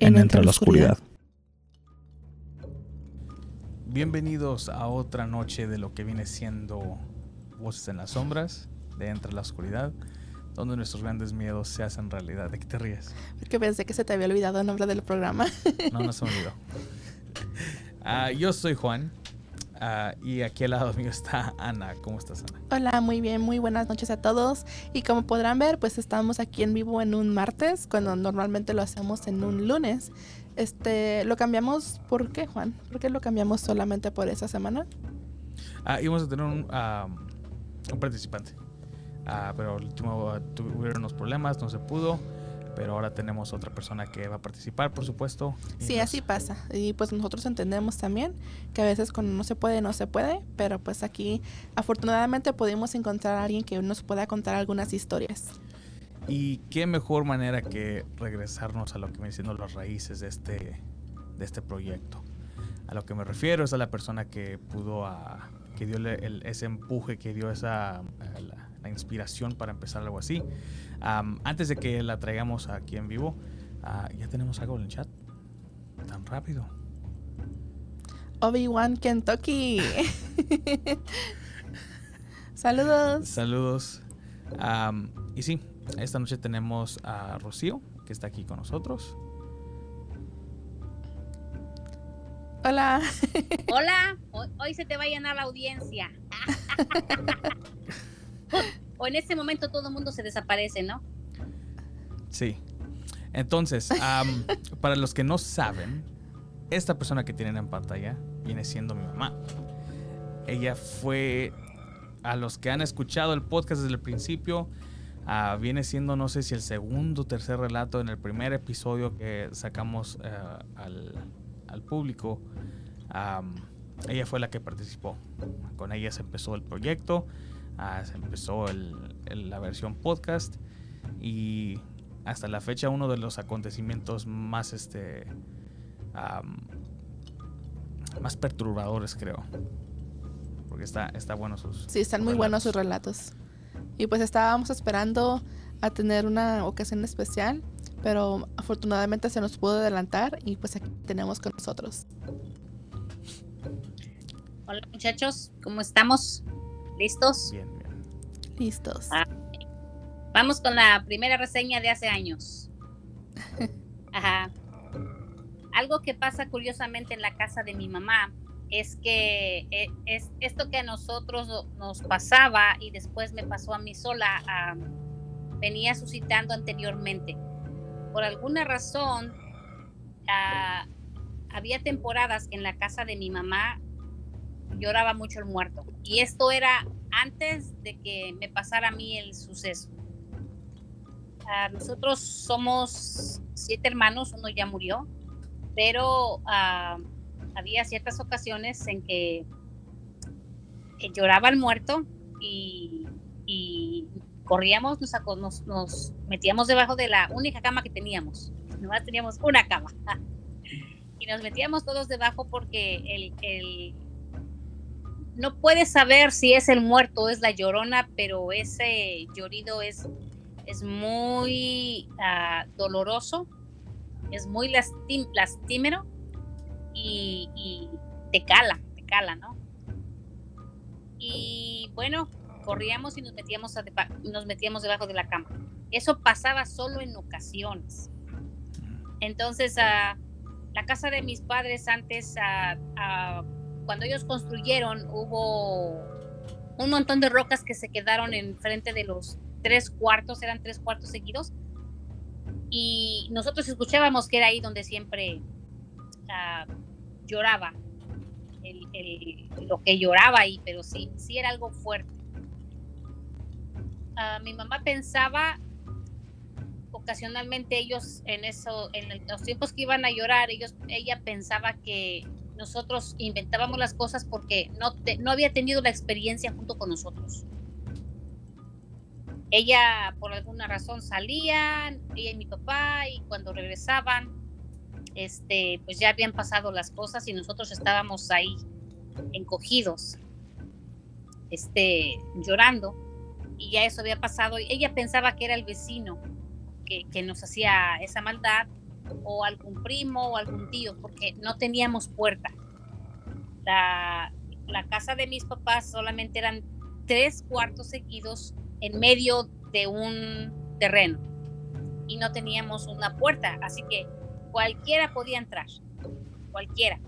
En Entre la Oscuridad. Bienvenidos a otra noche de lo que viene siendo Voces en las Sombras, de Entre la Oscuridad, donde nuestros grandes miedos se hacen realidad. ¿De qué te ríes? Porque pensé que se te había olvidado el nombre del programa. No, no se me olvidó. Ah, yo soy Juan. Ah, y aquí al lado mío está Ana. ¿Cómo estás, Ana? Hola, muy bien, muy buenas noches a todos. Y como podrán ver, pues estamos aquí en vivo en un martes, cuando normalmente lo hacemos en un lunes. Este, lo cambiamos, ¿por qué, Juan? ¿Por qué lo cambiamos solamente por esa semana? Ah, íbamos a tener un, un participante. Ah, pero al último tuvieron unos problemas, no se pudo. Pero ahora tenemos otra persona que va a participar, por supuesto. Sí, nos- así pasa. Y pues nosotros entendemos también que a veces cuando no se puede, no se puede. Pero pues aquí afortunadamente pudimos encontrar a alguien que nos pueda contar algunas historias. Y qué mejor manera que regresarnos a lo que vienen siendo las raíces de este, de este proyecto. A lo que me refiero es a la persona que pudo, a, que dio el- ese empuje, que dio esa, eh, la, la inspiración para empezar algo así. Antes de que la traigamos aquí en vivo, ah, ya tenemos algo en el chat. Tan rápido. Obi-Wan Kentucky. Saludos. Saludos. Y sí, esta noche tenemos a Rocío, que está aquí con nosotros. Hola. Hola, hoy, hoy se te va a llenar la audiencia. o en este momento todo el mundo se desaparece, ¿no? Sí. Entonces, para los que no saben, esta persona que tienen en pantalla viene siendo mi mamá. Ella fue, a los que han escuchado el podcast desde el principio, ah, viene siendo, no sé si el segundo o tercer relato en el primer episodio que sacamos eh, al, público. Ella fue la que participó. Con ella se empezó el proyecto, ah, se empezó el- el- la versión podcast y hasta la fecha uno de los acontecimientos más este más perturbadores creo porque está está bueno sus Sí, están muy buenos sus relatos. Y pues estábamos esperando a tener una ocasión especial, pero afortunadamente se nos pudo adelantar y pues aquí tenemos con nosotros. Hola muchachos, ¿cómo estamos? ¿Listos? bien bien Listos. Ah. Vamos con la primera reseña de hace años. Ajá. Algo que pasa curiosamente en la casa de mi mamá es que eh, es esto que a nosotros nos pasaba y después me pasó a mí sola, venía suscitando anteriormente. Por alguna razón, ah, había temporadas que en la casa de mi mamá lloraba mucho el muerto. Y esto era antes de que me pasara a mí el suceso. Nosotros somos siete hermanos, uno ya murió, pero ah, había ciertas ocasiones en que lloraba el muerto y, y corríamos, nos, nos, nos metíamos debajo de la única cama que teníamos. Nomás teníamos una cama. y nos metíamos todos debajo porque el- no puedes saber si es el muerto o es la llorona, pero ese llorido es, es muy ah, doloroso, es muy lastim- lastimero y, te cala, te cala, ¿no? Y bueno, corríamos y nos metíamos, a nos metíamos debajo de la cama. Eso pasaba solo en ocasiones. Entonces, ah, la casa de mis padres antes, ah, cuando ellos construyeron, hubo un montón de rocas que se quedaron enfrente de los tres cuartos, eran tres cuartos seguidos. Y nosotros escuchábamos que era ahí donde siempre lloraba, el- lo que lloraba ahí, pero sí, sí era algo fuerte. Ah, mi mamá pensaba ocasionalmente ellos en eso, en los tiempos que iban a llorar, ellos, ella pensaba que nosotros inventábamos las cosas porque no, no había tenido la experiencia junto con nosotros. Ella por alguna razón salían, ella y mi papá, y cuando regresaban, este, pues ya habían pasado las cosas y nosotros estábamos ahí encogidos, este, llorando, y ya eso había pasado. Ella pensaba que era el vecino que, que nos hacía esa maldad, o algún primo o algún tío, porque no teníamos puerta. La, la casa de mis papás solamente eran tres cuartos seguidos en medio de un terreno y no teníamos una puerta, así que cualquiera podía entrar, cualquiera.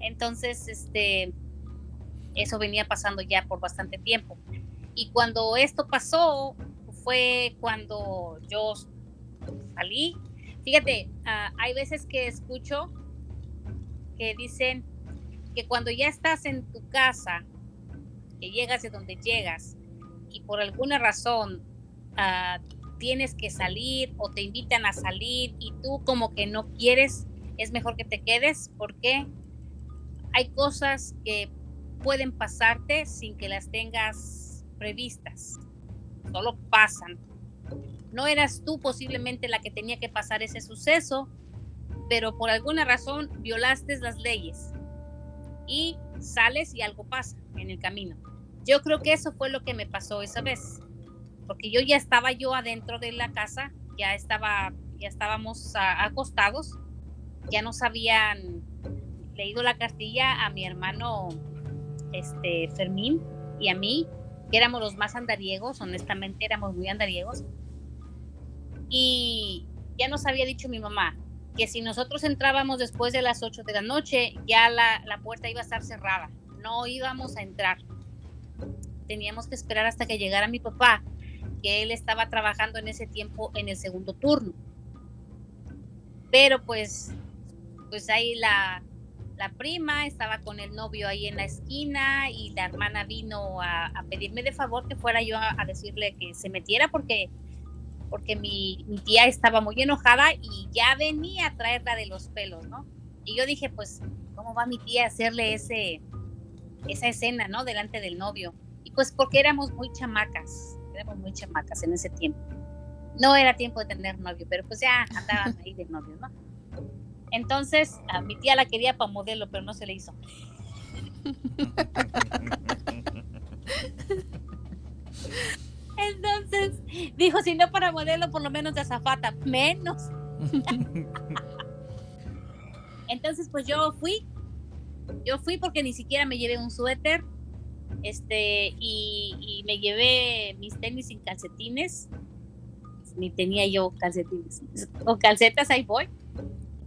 Entonces, este, eso venía pasando ya por bastante tiempo. Y cuando esto pasó, fue cuando yo salí. Fíjate, ah, hay veces que escucho que dicen que cuando ya estás en tu casa, que llegas de donde llegas, y por alguna razón uh, tienes que salir o te invitan a salir y tú como que no quieres, es mejor que te quedes porque hay cosas que pueden pasarte sin que las tengas previstas. Solo pasan. No eras tú posiblemente la que tenía que pasar ese suceso, pero por alguna razón violaste las leyes y sales y algo pasa en el camino. Yo creo que eso fue lo que me pasó esa vez, porque yo ya estaba yo adentro de la casa, ya estaba, ya estábamos acostados, ya nos habían leído la cartilla a mi hermano este Fermín y a mí, que éramos los más andariegos, honestamente éramos muy andariegos. Y ya nos había dicho mi mamá que si nosotros entrábamos después de las 8 de la noche, ya la, la puerta iba a estar cerrada, no íbamos a entrar teníamos que esperar hasta que llegara mi papá, que él estaba trabajando en ese tiempo en el segundo turno. Pero pues, pues ahí la, la prima estaba con el novio ahí en la esquina y la hermana vino a, pedirme de favor que fuera yo a, decirle que se metiera porque, porque mi, mi, tía estaba muy enojada y ya venía a traerla de los pelos, ¿no? Y yo dije, pues, ¿cómo va mi tía a hacerle ese, esa escena, ¿no? Delante del novio pues porque éramos muy chamacas, éramos muy chamacas en ese tiempo. No era tiempo de tener novio, pero pues ya andaban ahí de novio, ¿no? Entonces, a mi tía la quería para modelo, pero no se le hizo. Entonces, dijo, si no para modelo, por lo menos de azafata, menos. Entonces, pues yo fui. Yo fui porque ni siquiera me llevé un suéter, este, y, me llevé mis tenis sin calcetines, ni tenía yo calcetines, o calcetas, ahí voy,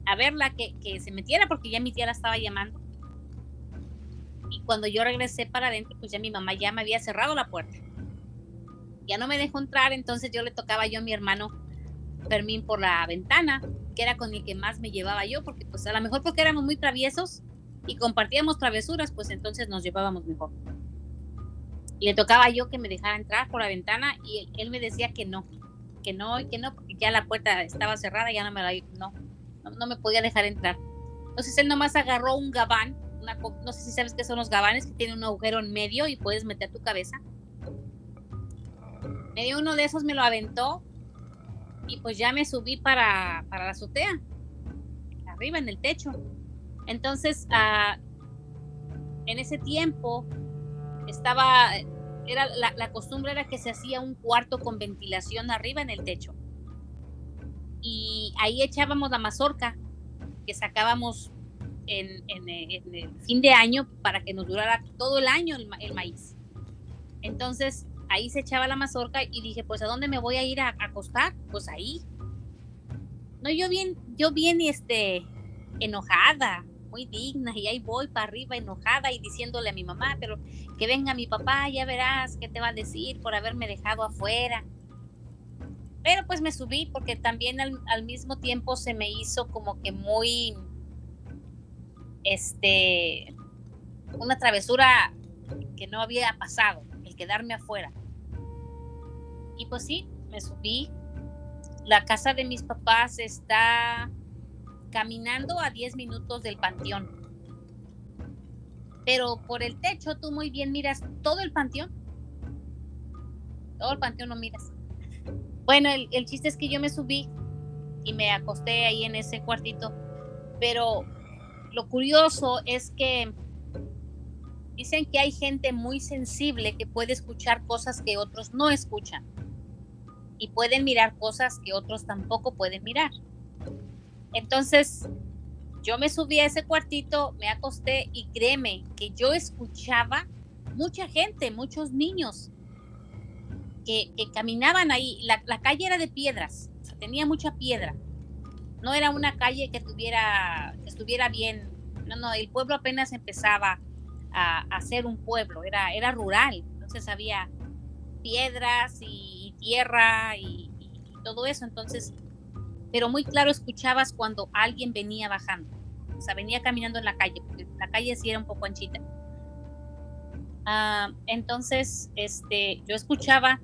a verla que, que se metiera porque ya mi tía la estaba llamando. Y cuando yo regresé para adentro, pues ya mi mamá ya me había cerrado la puerta. Ya no me dejó entrar, entonces yo le tocaba yo a mi hermano Fermín por la ventana, que era con el que más me llevaba yo, porque pues a lo mejor porque éramos muy traviesos y compartíamos travesuras, pues entonces nos llevábamos mejor le tocaba yo que me dejara entrar por la ventana y él, me decía que no, que no y que no, porque ya la puerta estaba cerrada, ya no me la, no, no, me podía dejar entrar. Entonces él nomás agarró un gabán, no sé si sabes qué son los gabanes, que tienen un agujero en medio y puedes meter tu cabeza. Me uno de esos, me lo aventó y pues ya me subí para, para la azotea, arriba en el techo. Entonces, uh, en ese tiempo, estaba, era la, costumbre era que se hacía un cuarto con ventilación arriba en el techo. Y ahí echábamos la mazorca que sacábamos en, el fin de año para que nos durara todo el año el, maíz. Entonces ahí se echaba la mazorca y dije, pues ¿a dónde me voy a ir a, acostar? Pues ahí. No, yo bien, yo bien este, enojada, muy digna y ahí voy para arriba enojada y diciéndole a mi mamá, pero que venga mi papá, ya verás qué te va a decir por haberme dejado afuera. Pero pues me subí porque también al, mismo tiempo se me hizo como que muy, este, una travesura que no había pasado, el quedarme afuera. Y pues sí, me subí la casa de mis papás está caminando a 10 minutos del panteón. Pero por el techo tú muy bien miras todo el panteón. Todo el panteón lo miras. Bueno, el, el chiste es que yo me subí y me acosté ahí en ese cuartito. Pero lo curioso es que dicen que hay gente muy sensible que puede escuchar cosas que otros no escuchan y pueden mirar cosas que otros tampoco pueden mirar. Entonces, yo me subí a ese cuartito, me acosté y créeme que yo escuchaba mucha gente, muchos niños que, caminaban ahí. La, calle era de piedras, tenía mucha piedra. No era una calle que, tuviera, que estuviera bien. No, no, el pueblo apenas empezaba a, a ser un pueblo, era, era rural. Entonces había piedras y, tierra y, todo eso. Entonces, pero muy claro escuchabas cuando alguien venía bajando. O sea, venía caminando en la calle, porque la calle sí era un poco anchita. Ah, entonces, este, yo escuchaba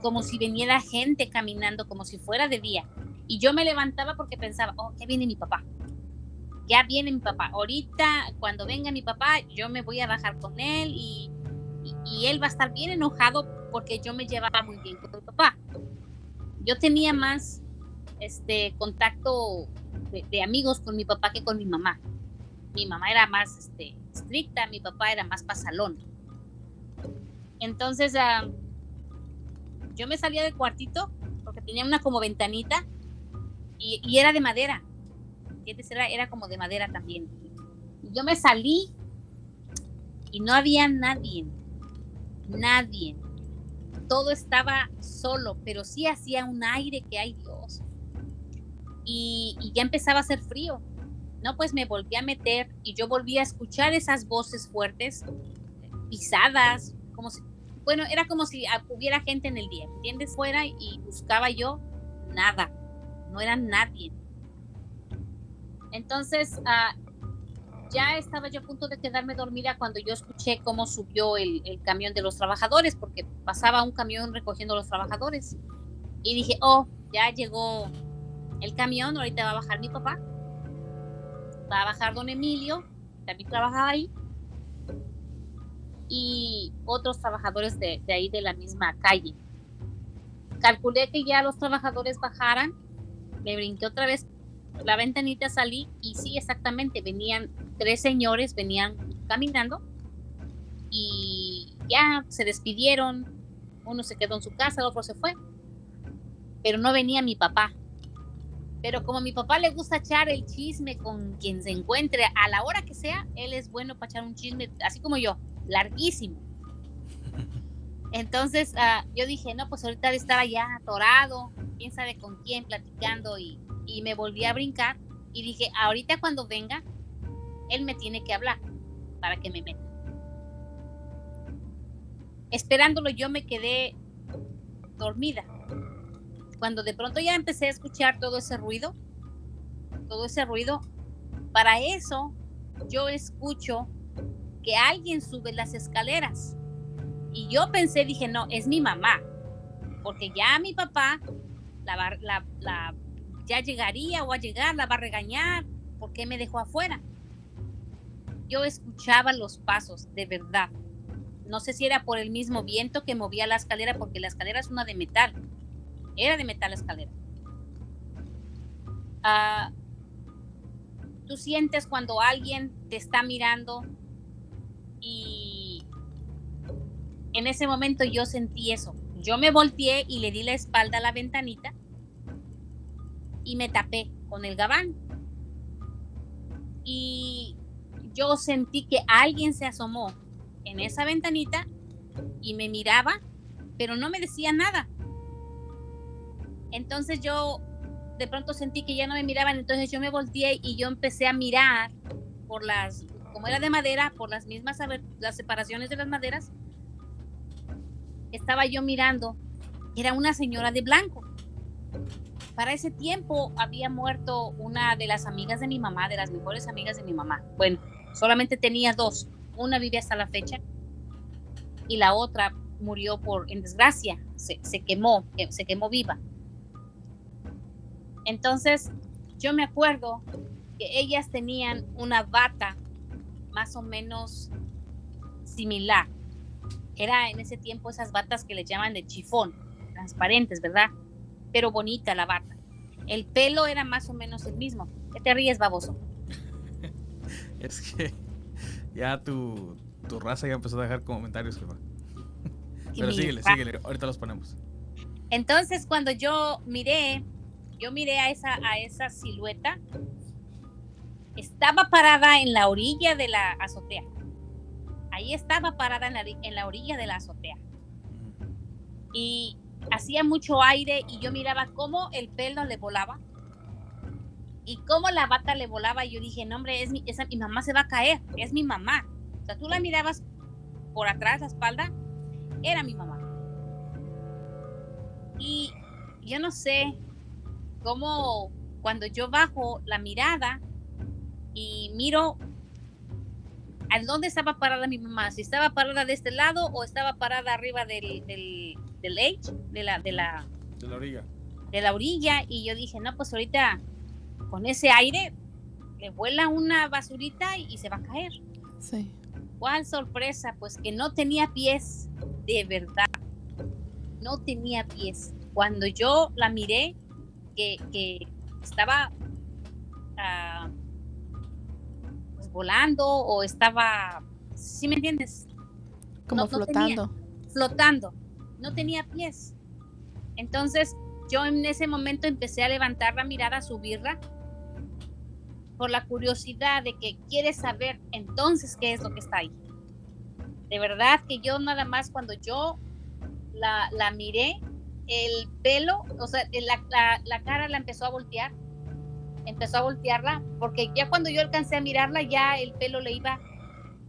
como si viniera gente caminando, como si fuera de día. Y yo me levantaba porque pensaba, oh, ya viene mi papá. Ya viene mi papá. Ahorita, cuando venga mi papá, yo me voy a bajar con él y, y él va a estar bien enojado porque yo me llevaba muy bien con mi papá. Yo tenía más este contacto de, amigos con mi papá que con mi mamá. Mi mamá era más este, estricta, mi papá era más pasalón. Entonces, uh, yo me salía del cuartito porque tenía una como ventanita y, era de madera. Era, era como de madera también. Yo me salí y no había nadie. Nadie todo estaba solo, pero sí hacía un aire que hay Dios. Y, ya empezaba a hacer frío. No, pues me volví a meter y yo volví a escuchar esas voces fuertes, pisadas, como si, bueno, era como si hubiera gente en el día, ¿entiendes? Fuera y buscaba yo nada, no era nadie. Entonces, uh, ya estaba yo a punto de quedarme dormida cuando yo escuché cómo subió el, camión de los trabajadores, porque pasaba un camión recogiendo a los trabajadores. Y dije, oh, ya llegó el camión, ahorita va a bajar mi papá, va a bajar don Emilio, también trabajaba ahí, y otros trabajadores de, de ahí de la misma calle. Calculé que ya los trabajadores bajaran, me brinqué otra vez la ventanita salí y sí, exactamente, venían tres señores, venían caminando y ya se despidieron, uno se quedó en su casa, el otro se fue, pero no venía mi papá. Pero como a mi papá le gusta echar el chisme con quien se encuentre a la hora que sea, él es bueno para echar un chisme, así como yo, larguísimo. Entonces uh, yo dije, no, pues ahorita de estar allá atorado, quién sabe con quién, platicando y y me volví a brincar y dije, ahorita cuando venga, él me tiene que hablar para que me meta. Esperándolo yo me quedé dormida. Cuando de pronto ya empecé a escuchar todo ese ruido, todo ese ruido, para eso yo escucho que alguien sube las escaleras. Y yo pensé, dije, no, es mi mamá, porque ya mi papá la, ya llegaría o a llegar, la va a regañar, ¿por qué me dejó afuera? Yo escuchaba los pasos, de verdad. No sé si era por el mismo viento que movía la escalera, porque la escalera es una de metal. Era de metal la escalera. Ah, tú sientes cuando alguien te está mirando y en ese momento yo sentí eso. Yo me volteé y le di la espalda a la ventanita y me tapé con el gabán. Y yo sentí que alguien se asomó en esa ventanita y me miraba, pero no me decía nada. Entonces yo de pronto sentí que ya no me miraban, entonces yo me volteé y yo empecé a mirar por las, como era de madera, por las mismas, las separaciones de las maderas, estaba yo mirando, era una señora de blanco. Para ese tiempo había muerto una de las amigas de mi mamá, de las mejores amigas de mi mamá. Bueno, solamente tenía dos. Una vive hasta la fecha y la otra murió por, en desgracia, se, quemó, se quemó viva. Entonces, yo me acuerdo que ellas tenían una bata más o menos similar. Era en ese tiempo esas batas que le llaman de chifón, transparentes, ¿verdad? Pero bonita la bata. El pelo era más o menos el mismo. ¿Qué te ríes, baboso? es que ya tu, tu raza ya empezó a dejar comentarios, jefa. Pero síguele, síguele, ahorita los ponemos. Entonces, cuando yo miré, yo miré a esa, a esa silueta, estaba parada en la orilla de la azotea. Ahí estaba parada en la, en la orilla de la azotea. Y hacía mucho aire y yo miraba cómo el pelo le volaba y cómo la bata le volaba. Y yo dije, no, hombre, es mi, esa, mi mamá se va a caer, es mi mamá. O sea, tú la mirabas por atrás, la espalda, era mi mamá. Y yo no sé cómo cuando yo bajo la mirada y miro a dónde estaba parada mi mamá, si estaba parada de este lado o estaba parada arriba del, del, del edge, de la, de la, de la orilla. De la orilla, y yo dije, no, pues ahorita con ese aire le vuela una basurita y, y se va a caer. Sí. ¿Cuál sorpresa? Pues que no tenía pies, de verdad. No tenía pies. Cuando yo la miré, que, que estaba uh, volando o estaba, ¿sí me entiendes? Como No- no flotando. tenía- flotando. No tenía pies. Entonces yo en ese momento empecé a levantar la mirada, a subirla, por la curiosidad de que quieres saber entonces qué es lo que está ahí. De verdad que yo nada más cuando yo la, la miré, el pelo, o sea, la, la- la cara la empezó a voltear, empezó a voltearla, porque ya cuando yo alcancé a mirarla, ya el pelo le iba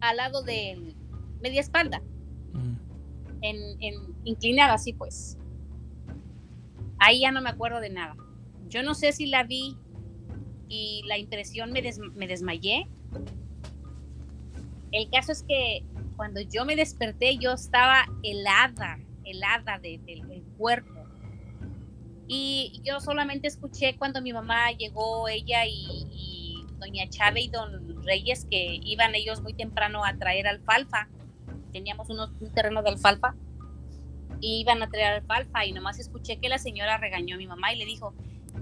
al lado de media espalda en, en inclinada así pues. Ahí ya no me acuerdo de nada. Yo no sé si la vi y la impresión me, des- me desmayé. El caso es que cuando yo me desperté yo estaba helada, helada de- de- del cuerpo. Y yo solamente escuché cuando mi mamá llegó, ella y, doña Chávez y don Reyes, que iban ellos muy temprano a traer alfalfa teníamos unos, un terreno de alfalfa y iban a traer alfalfa y nomás escuché que la señora regañó a mi mamá y le dijo,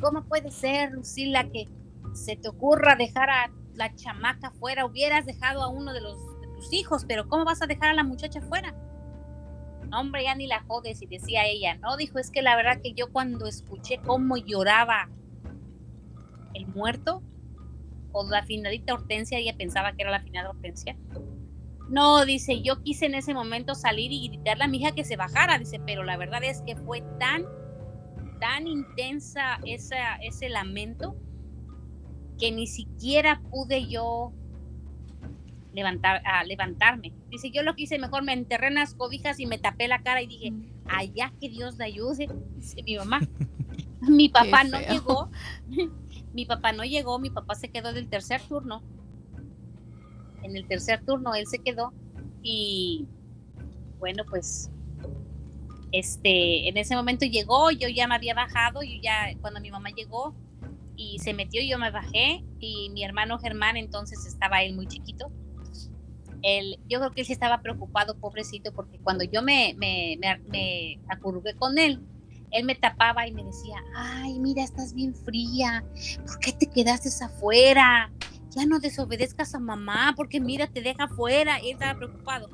¿cómo puede ser, Lucila, que se te ocurra dejar a la chamaca fuera? Hubieras dejado a uno de, los, de tus hijos, pero ¿cómo vas a dejar a la muchacha fuera? No, hombre, ya ni la jodes y decía ella, no, dijo, es que la verdad que yo cuando escuché cómo lloraba el muerto o la finadita Hortensia, ella pensaba que era la finada Hortensia, no, dice, yo quise en ese momento salir y gritarle a mi hija que se bajara, dice, pero la verdad es que fue tan, tan intensa ese lamento que ni siquiera pude yo levantar, a levantarme. Dice, yo lo que hice, mejor me enterré en las cobijas y me tapé la cara y dije, allá que Dios la ayude, dice mi mamá. mi papá no llegó, mi papá no llegó, mi papá se quedó del tercer turno. En el tercer turno él se quedó y bueno pues este en ese momento llegó yo ya me había bajado yo ya cuando mi mamá llegó y se metió yo me bajé y mi hermano Germán entonces estaba él muy chiquito él yo creo que él sí estaba preocupado pobrecito porque cuando yo me me, me, me acurruqué con él él me tapaba y me decía ay mira estás bien fría ¿por qué te quedaste afuera? ya no desobedezcas a mamá porque mira, te deja fuera. Y él estaba preocupado.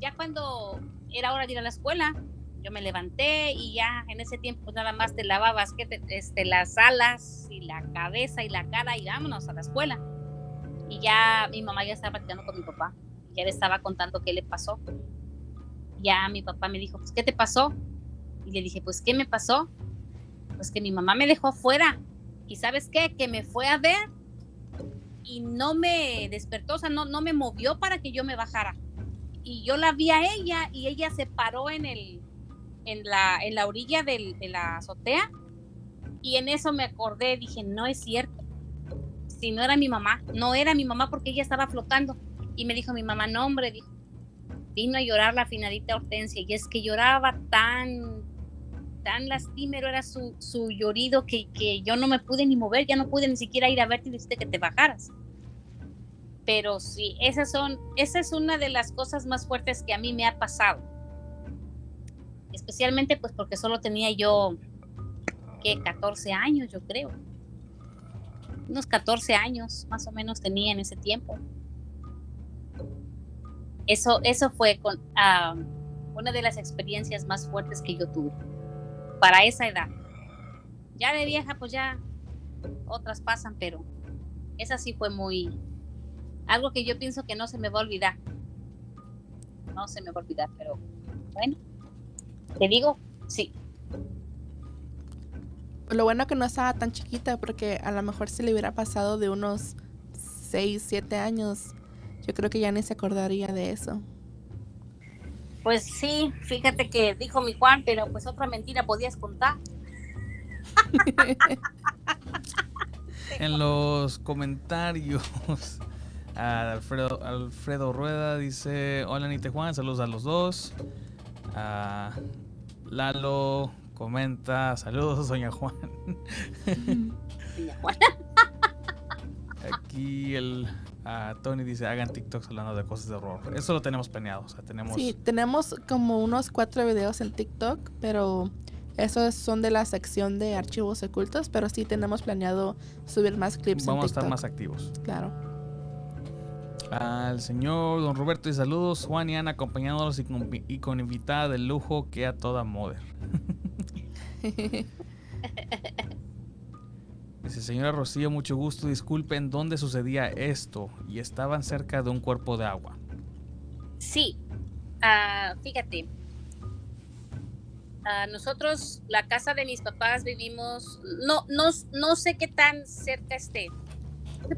Ya cuando era hora de ir a la escuela, yo me levanté y ya en ese tiempo pues, nada más te lavabas que te- este, las alas y la cabeza y la cara y vámonos a la escuela. Y ya mi mamá ya estaba platicando con mi papá. Ya le estaba contando qué le pasó. Ya mi papá me dijo, pues, ¿qué te pasó? Y le dije, pues, ¿qué me pasó? Pues que mi mamá me dejó fuera. ¿Y sabes qué? Que me fue a ver y no me despertó, o sea, no, no me movió para que yo me bajara. Y yo la vi a ella y ella se paró en, el, en, la, en la orilla de la azotea y en eso me acordé, dije, no es cierto. Si no era mi mamá, no era mi mamá porque ella estaba flotando. Y me dijo mi mamá, no hombre, vino a llorar la finadita Hortensia y es que lloraba tan, tan lastimero era su, su llorido que, que, yo no me pude ni mover, ya no pude ni siquiera ir a verte y decirte que te bajaras. Pero sí, esas son, esa es una de las cosas más fuertes que a mí me ha pasado. Especialmente pues porque solo tenía yo, que 14 años yo creo. Unos 14 años más o menos tenía en ese tiempo. Eso, eso fue con, uh, una de las experiencias más fuertes que yo tuve para esa edad. Ya de vieja, pues ya otras pasan, pero esa sí fue muy algo que yo pienso que no se me va a olvidar. No se me va a olvidar, pero bueno, te digo, sí. Lo bueno que no estaba tan chiquita, porque a lo mejor si le hubiera pasado de unos 6, 7 años, yo creo que ya ni se acordaría de eso. Pues sí, fíjate que dijo mi Juan, pero pues otra mentira podías contar. en los comentarios, Alfredo, Alfredo Rueda dice: Hola Nite Juan, saludos a los dos. Lalo comenta: Saludos, Doña Juan. Doña. Aquí el Tony dice, hagan TikToks hablando de cosas de horror. Eso lo tenemos planeado. O sea, tenemos... Sí, tenemos como unos cuatro videos en TikTok, pero esos son de la sección de archivos ocultos, pero sí tenemos planeado subir más clips. Vamos a estar más activos. Claro. Al señor Don Roberto y saludos, Juan y Ana acompañándolos y con, y con invitada de lujo que a toda moda. Dice, señora Rocío, mucho gusto. Disculpen, ¿dónde sucedía esto? Y estaban cerca de un cuerpo de agua. Sí, uh, fíjate. Uh, nosotros, la casa de mis papás, vivimos, no, no, no sé qué tan cerca esté,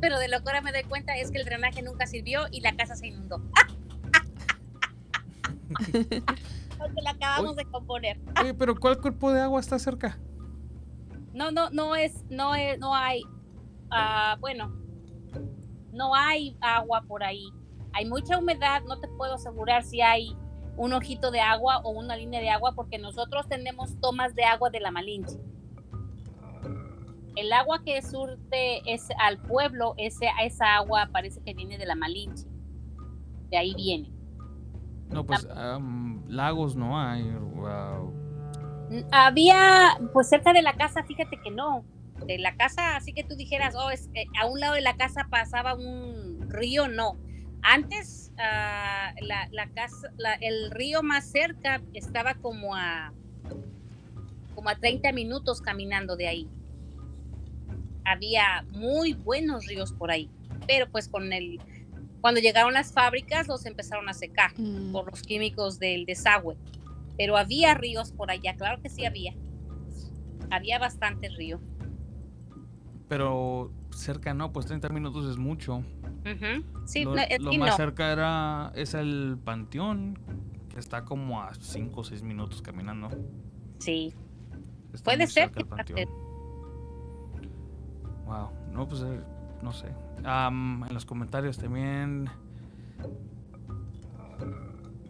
pero de lo que ahora me doy cuenta es que el drenaje nunca sirvió y la casa se inundó. Porque la acabamos de componer. Oye, pero ¿cuál cuerpo de agua está cerca? no, no, no es, no es, no hay, uh, bueno, no hay agua por ahí. Hay mucha humedad, no te puedo asegurar si hay un ojito de agua o una línea de agua porque nosotros tenemos tomas de agua de la Malinche. El agua que surte es al pueblo, ese, esa agua parece que viene de la Malinche. De ahí viene. No, pues lagos no hay. Había, pues cerca de la casa, fíjate que no. De la casa, así que tú dijeras, oh, es, a un lado de la casa pasaba un río, no. Antes, ah, la, casa, el río más cerca estaba como a, como a 30 minutos caminando de ahí. Había muy buenos ríos por ahí, pero pues con el, cuando llegaron las fábricas los empezaron a secar mm. por los químicos del desagüe pero había ríos por allá, claro que sí había. Había bastante río. Pero cerca no, pues 30 minutos es mucho. Sí, lo, más cerca era es el panteón, que está como a 5 o 6 minutos caminando. Sí. Puede ser que Wow, no, pues eh, no sé. en los comentarios también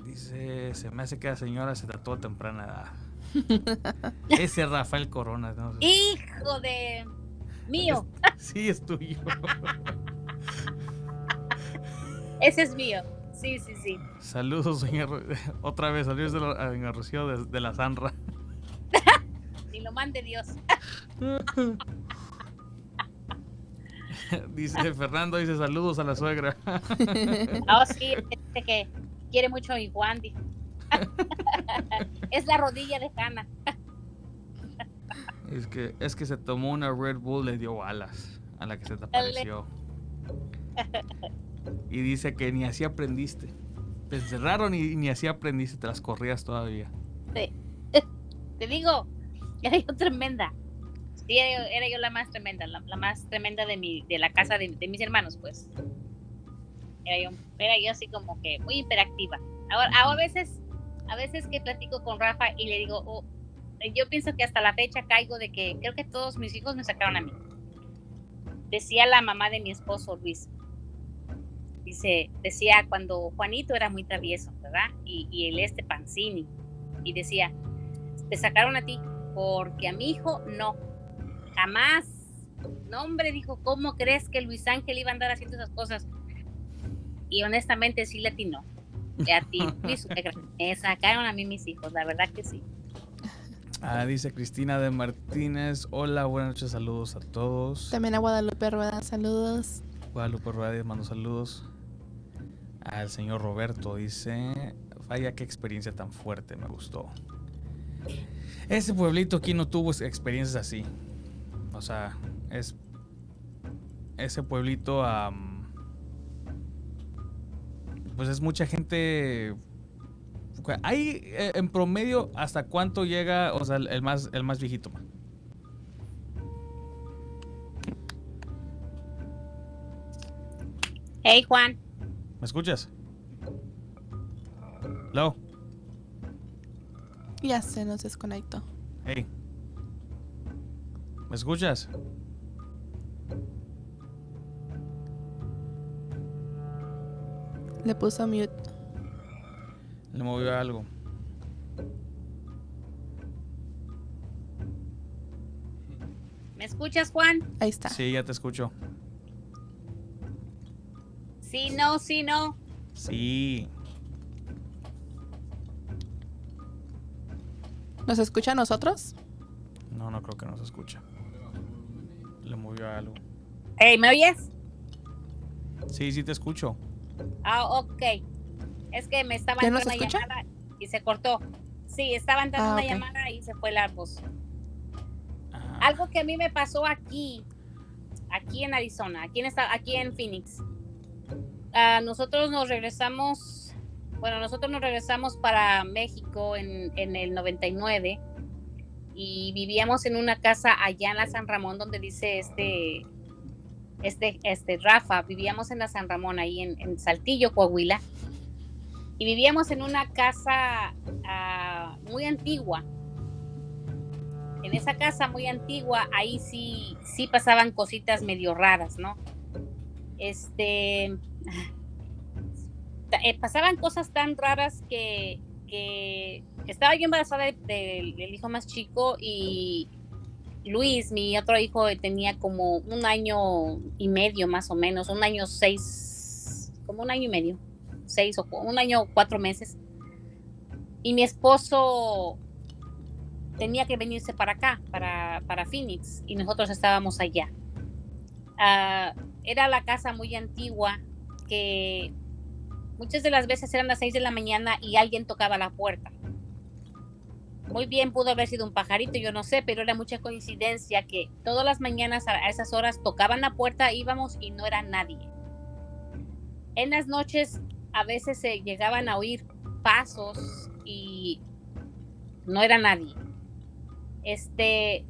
Dice, se me hace que la señora se trató a temprana edad. Ese Rafael Corona. Hijo de mío. sí, es tuyo. Ese es mío. Sí, sí, sí. Saludos, señor. Otra vez, saludos de la, Rocío de, de, la Sanra. Ni lo mande Dios. dice Fernando, dice saludos a la suegra. oh, sí, este que quiere mucho a mi Wandy. es la rodilla de Hannah. es que, es que se tomó una Red Bull, le dio alas a la que se te apareció. y dice que ni así aprendiste. Te encerraron y ni así aprendiste, te las corrías todavía. Sí. Te digo, era yo tremenda. Sí, era yo, la más tremenda, la, más tremenda de, mi, de la casa de, de mis hermanos, pues era yo, era yo así como que muy hiperactiva. Ahora, a veces, a veces que platico con Rafa y le digo, oh, yo pienso que hasta la fecha caigo de que creo que todos mis hijos me sacaron a mí. Decía la mamá de mi esposo Luis. Dice, decía cuando Juanito era muy travieso, ¿verdad? Y, y el este Pancini. Y decía, te sacaron a ti porque a mi hijo no, jamás. No, hombre, dijo, ¿cómo crees que Luis Ángel iba a andar haciendo esas cosas? Y honestamente sí le atinó. Le atinó Me sacaron a mí mis hijos, la verdad que sí. Ah, dice Cristina de Martínez. Hola, buenas noches, saludos a todos. También a Guadalupe Rueda, saludos. Guadalupe Rueda, mando saludos. Al señor Roberto dice, vaya qué experiencia tan fuerte, me gustó. Ese pueblito aquí no tuvo experiencias así. O sea, es ese pueblito pues es mucha gente hay eh, en promedio hasta cuánto llega, o sea, el más el más viejito. Hey, Juan. ¿Me escuchas? ¿Lo? Ya se nos desconectó. Hey. ¿Me escuchas? Le puso mute. Le movió algo. ¿Me escuchas, Juan? Ahí está. Sí, ya te escucho. Sí, no, sí, no. Sí. ¿Nos escucha a nosotros? No, no creo que nos escucha. Le movió algo. Hey, ¿me oyes? Sí, sí te escucho. Ah, ok. Es que me estaba entrando una llamada y se cortó. Sí, estaba entrando ah, una llamada y se fue la voz. Ah. Algo que a mí me pasó aquí, aquí en Arizona, aquí en, aquí en Phoenix. Ah, nosotros nos regresamos, bueno, nosotros nos regresamos para México en, en el 99 y vivíamos en una casa allá en la San Ramón donde dice este este, este Rafa, vivíamos en la San Ramón, ahí en, Saltillo, Coahuila, y vivíamos en una casa ah, muy antigua. En esa casa muy antigua, ahí sí, sí pasaban cositas medio raras, ¿no? Este, eh, pasaban cosas tan raras que, que estaba yo embarazada del hijo más chico y Luis, mi otro hijo, tenía como un año y medio más o menos, un año seis, como un año y medio, seis o un año cuatro meses. Y mi esposo tenía que venirse para acá, para, para Phoenix, y nosotros estábamos allá. Ah, era la casa muy antigua que muchas de las veces eran las seis de la mañana y alguien tocaba la puerta muy bien pudo haber sido un pajarito, yo no sé, pero era mucha coincidencia que todas las mañanas a esas horas tocaban la puerta, íbamos y no era nadie. En las noches a veces se llegaban a oír pasos y no era nadie. Este,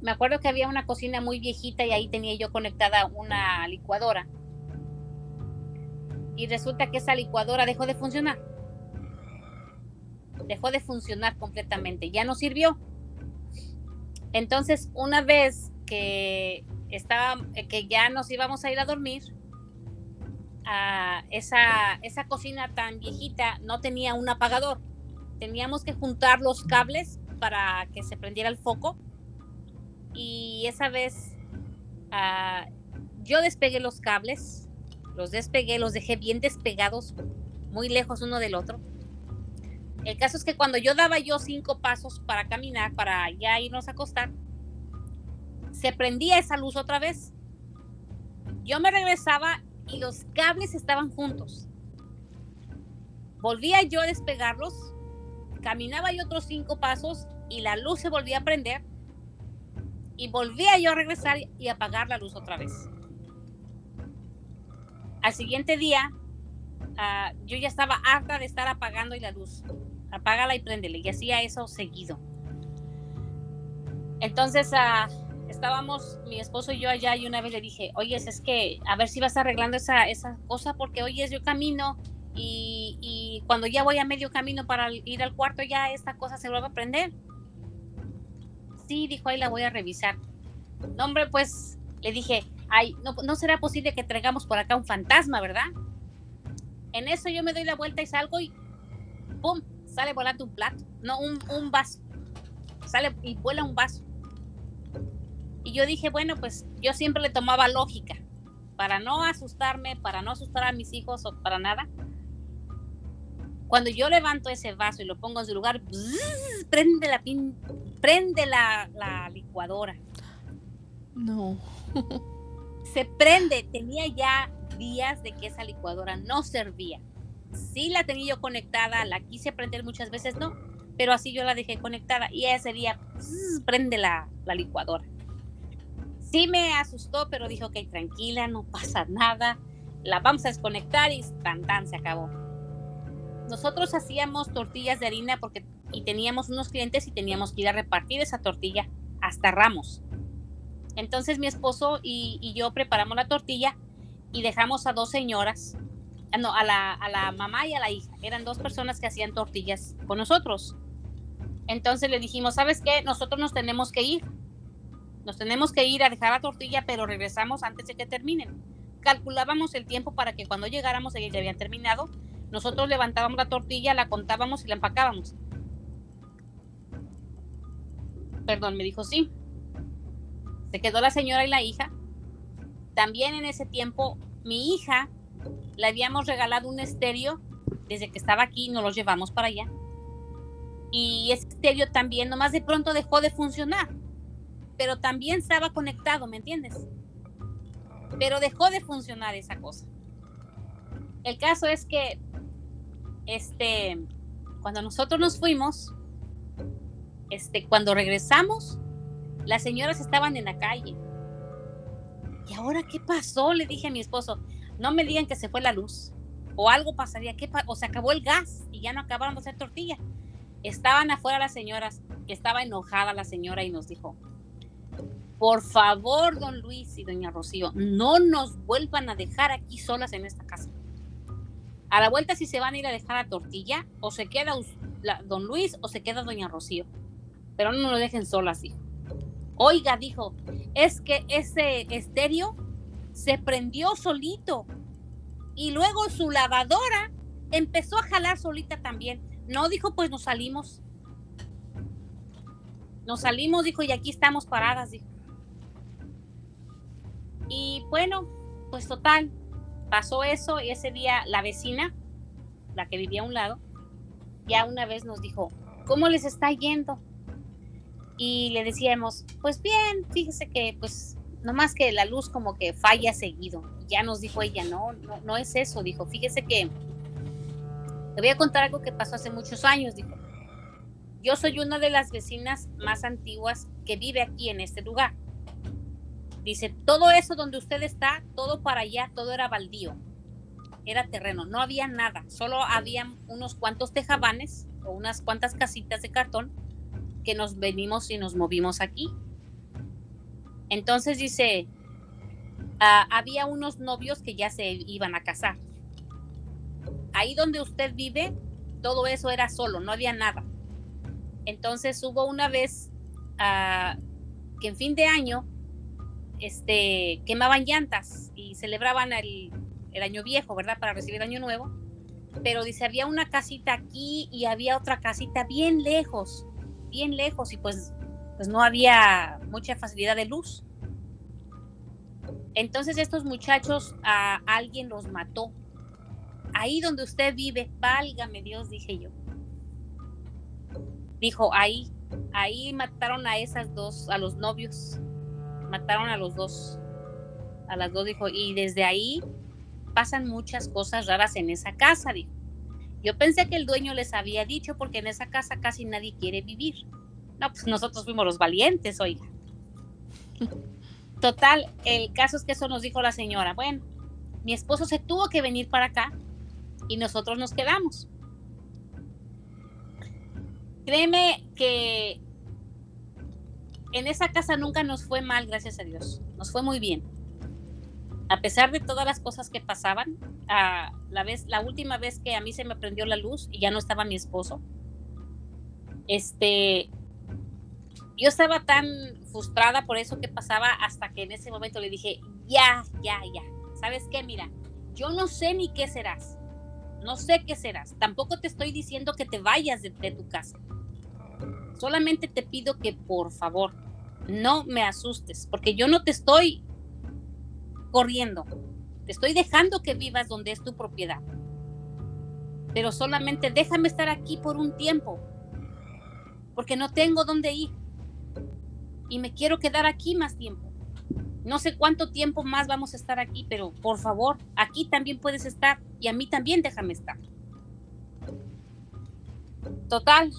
me acuerdo que había una cocina muy viejita y ahí tenía yo conectada una licuadora. Y resulta que esa licuadora dejó de funcionar dejó de funcionar completamente, ya no sirvió. Entonces, una vez que estaba, que ya nos íbamos a ir a dormir, esa, esa cocina tan viejita no tenía un apagador. Teníamos que juntar los cables para que se prendiera el foco. Y esa vez ah, yo despegué los cables, los despegué, los dejé bien despegados, muy lejos uno del otro el caso es que cuando yo daba yo cinco pasos para caminar, para ya irnos a acostar, se prendía esa luz otra vez. Yo me regresaba y los cables estaban juntos. Volvía yo a despegarlos, caminaba yo otros cinco pasos y la luz se volvía a prender. Y volvía yo a regresar y apagar la luz otra vez. Al siguiente día, ah, yo ya estaba harta de estar apagando y la luz apágala y préndele. Y hacía eso seguido. Entonces ah, estábamos mi esposo y yo allá y una vez le dije, oye, es que a ver si vas arreglando esa, esa cosa porque hoy es yo camino y, y, cuando ya voy a medio camino para ir al cuarto ya esta cosa se vuelve a prender. Sí, dijo, ahí la voy a revisar. No, hombre, pues le dije, ay, no, no será posible que traigamos por acá un fantasma, ¿verdad? En eso yo me doy la vuelta y salgo y ¡pum! sale volando un plato, no, un, un vaso. sale y vuela un vaso. Y yo dije, bueno, pues yo siempre le tomaba lógica, para no asustarme, para no asustar a mis hijos o para nada. Cuando yo levanto ese vaso y lo pongo en su lugar, prende la pin, prende la, la licuadora. No. Se prende, tenía ya días de que esa licuadora no servía. Sí la tenía yo conectada, la quise prender muchas veces, no, pero así yo la dejé conectada y ese día prende la, la, licuadora. Sí me asustó, pero dijo, ok, tranquila, no pasa nada, la vamos a desconectar y tan tan se acabó. Nosotros hacíamos tortillas de harina porque y teníamos unos clientes y teníamos que ir a repartir esa tortilla hasta Ramos. Entonces mi esposo y, yo preparamos la tortilla y dejamos a dos señoras, ah, no, a la, a la mamá y a la hija. Eran dos personas que hacían tortillas con nosotros. Entonces le dijimos, ¿sabes qué? Nosotros nos tenemos que ir. Nos tenemos que ir a dejar la tortilla, pero regresamos antes de que terminen. Calculábamos el tiempo para que cuando llegáramos ellos ya habían terminado. Nosotros levantábamos la tortilla, la contábamos y la empacábamos. Perdón, me dijo sí. Se quedó la señora y la hija. También en ese tiempo, mi hija le habíamos regalado un estéreo desde que estaba aquí, nos lo llevamos para allá. Y ese estéreo también, nomás de pronto dejó de funcionar. Pero también estaba conectado, ¿me entiendes? Pero dejó de funcionar esa cosa. El caso es que, este, cuando nosotros nos fuimos, este, cuando regresamos, las señoras estaban en la calle. ¿Y ahora qué pasó? Le dije a mi esposo, no me digan que se fue la luz o algo pasaría, ¿qué o se acabó el gas y ya no acabaron de hacer tortilla. Estaban afuera las señoras, estaba enojada la señora y nos dijo, por favor, don Luis y doña Rocío, no nos vuelvan a dejar aquí solas en esta casa. A la vuelta si se van a ir a dejar la tortilla, o se queda don Luis o se queda doña Rocío. Pero no nos dejen solas, dijo. Oiga, dijo, es que ese estéreo se prendió solito y luego su lavadora empezó a jalar solita también. No dijo, pues nos salimos. Nos salimos, dijo, y aquí estamos paradas, dijo. Y bueno, pues total, pasó eso y ese día la vecina, la que vivía a un lado, ya una vez nos dijo, ¿cómo les está yendo? Y le decíamos, pues bien, fíjese que pues nomás que la luz como que falla seguido. Ya nos dijo ella, no, no, no es eso, dijo, fíjese que le voy a contar algo que pasó hace muchos años, dijo. Yo soy una de las vecinas más antiguas que vive aquí en este lugar. Dice, todo eso donde usted está, todo para allá, todo era baldío. Era terreno, no había nada, solo había unos cuantos tejabanes o unas cuantas casitas de cartón que nos venimos y nos movimos aquí. Entonces dice, ah, había unos novios que ya se iban a casar. Ahí donde usted vive, todo eso era solo, no había nada. Entonces hubo una vez ah, que en fin de año este, quemaban llantas y celebraban el, el año viejo, ¿verdad? Para recibir año nuevo. Pero dice, había una casita aquí y había otra casita bien lejos bien lejos y pues, pues no había mucha facilidad de luz. Entonces estos muchachos a alguien los mató. Ahí donde usted vive, válgame Dios, dije yo. Dijo, ahí, ahí mataron a esas dos, a los novios. Mataron a los dos. A las dos, dijo. Y desde ahí pasan muchas cosas raras en esa casa, dijo. Yo pensé que el dueño les había dicho porque en esa casa casi nadie quiere vivir. No, pues nosotros fuimos los valientes, oiga. Total, el caso es que eso nos dijo la señora. Bueno, mi esposo se tuvo que venir para acá y nosotros nos quedamos. Créeme que en esa casa nunca nos fue mal, gracias a Dios. Nos fue muy bien a pesar de todas las cosas que pasaban, la, última vez que a mí se me prendió la luz y ya no estaba mi esposo, este, yo estaba tan frustrada por eso que pasaba hasta que en ese momento le dije, ya, ya, ya, ¿sabes qué? Mira, yo no sé ni qué serás, no sé qué serás, tampoco te estoy diciendo que te vayas de tu casa, Solamente te pido que por favor no me asustes, porque yo no te estoy corriendo, te estoy dejando que vivas donde es tu propiedad. Pero solamente déjame estar aquí por un tiempo, porque no tengo dónde ir. Y me quiero quedar aquí más tiempo. No sé cuánto tiempo más vamos a estar aquí, pero por favor, aquí también puedes estar y a mí también déjame estar. Total.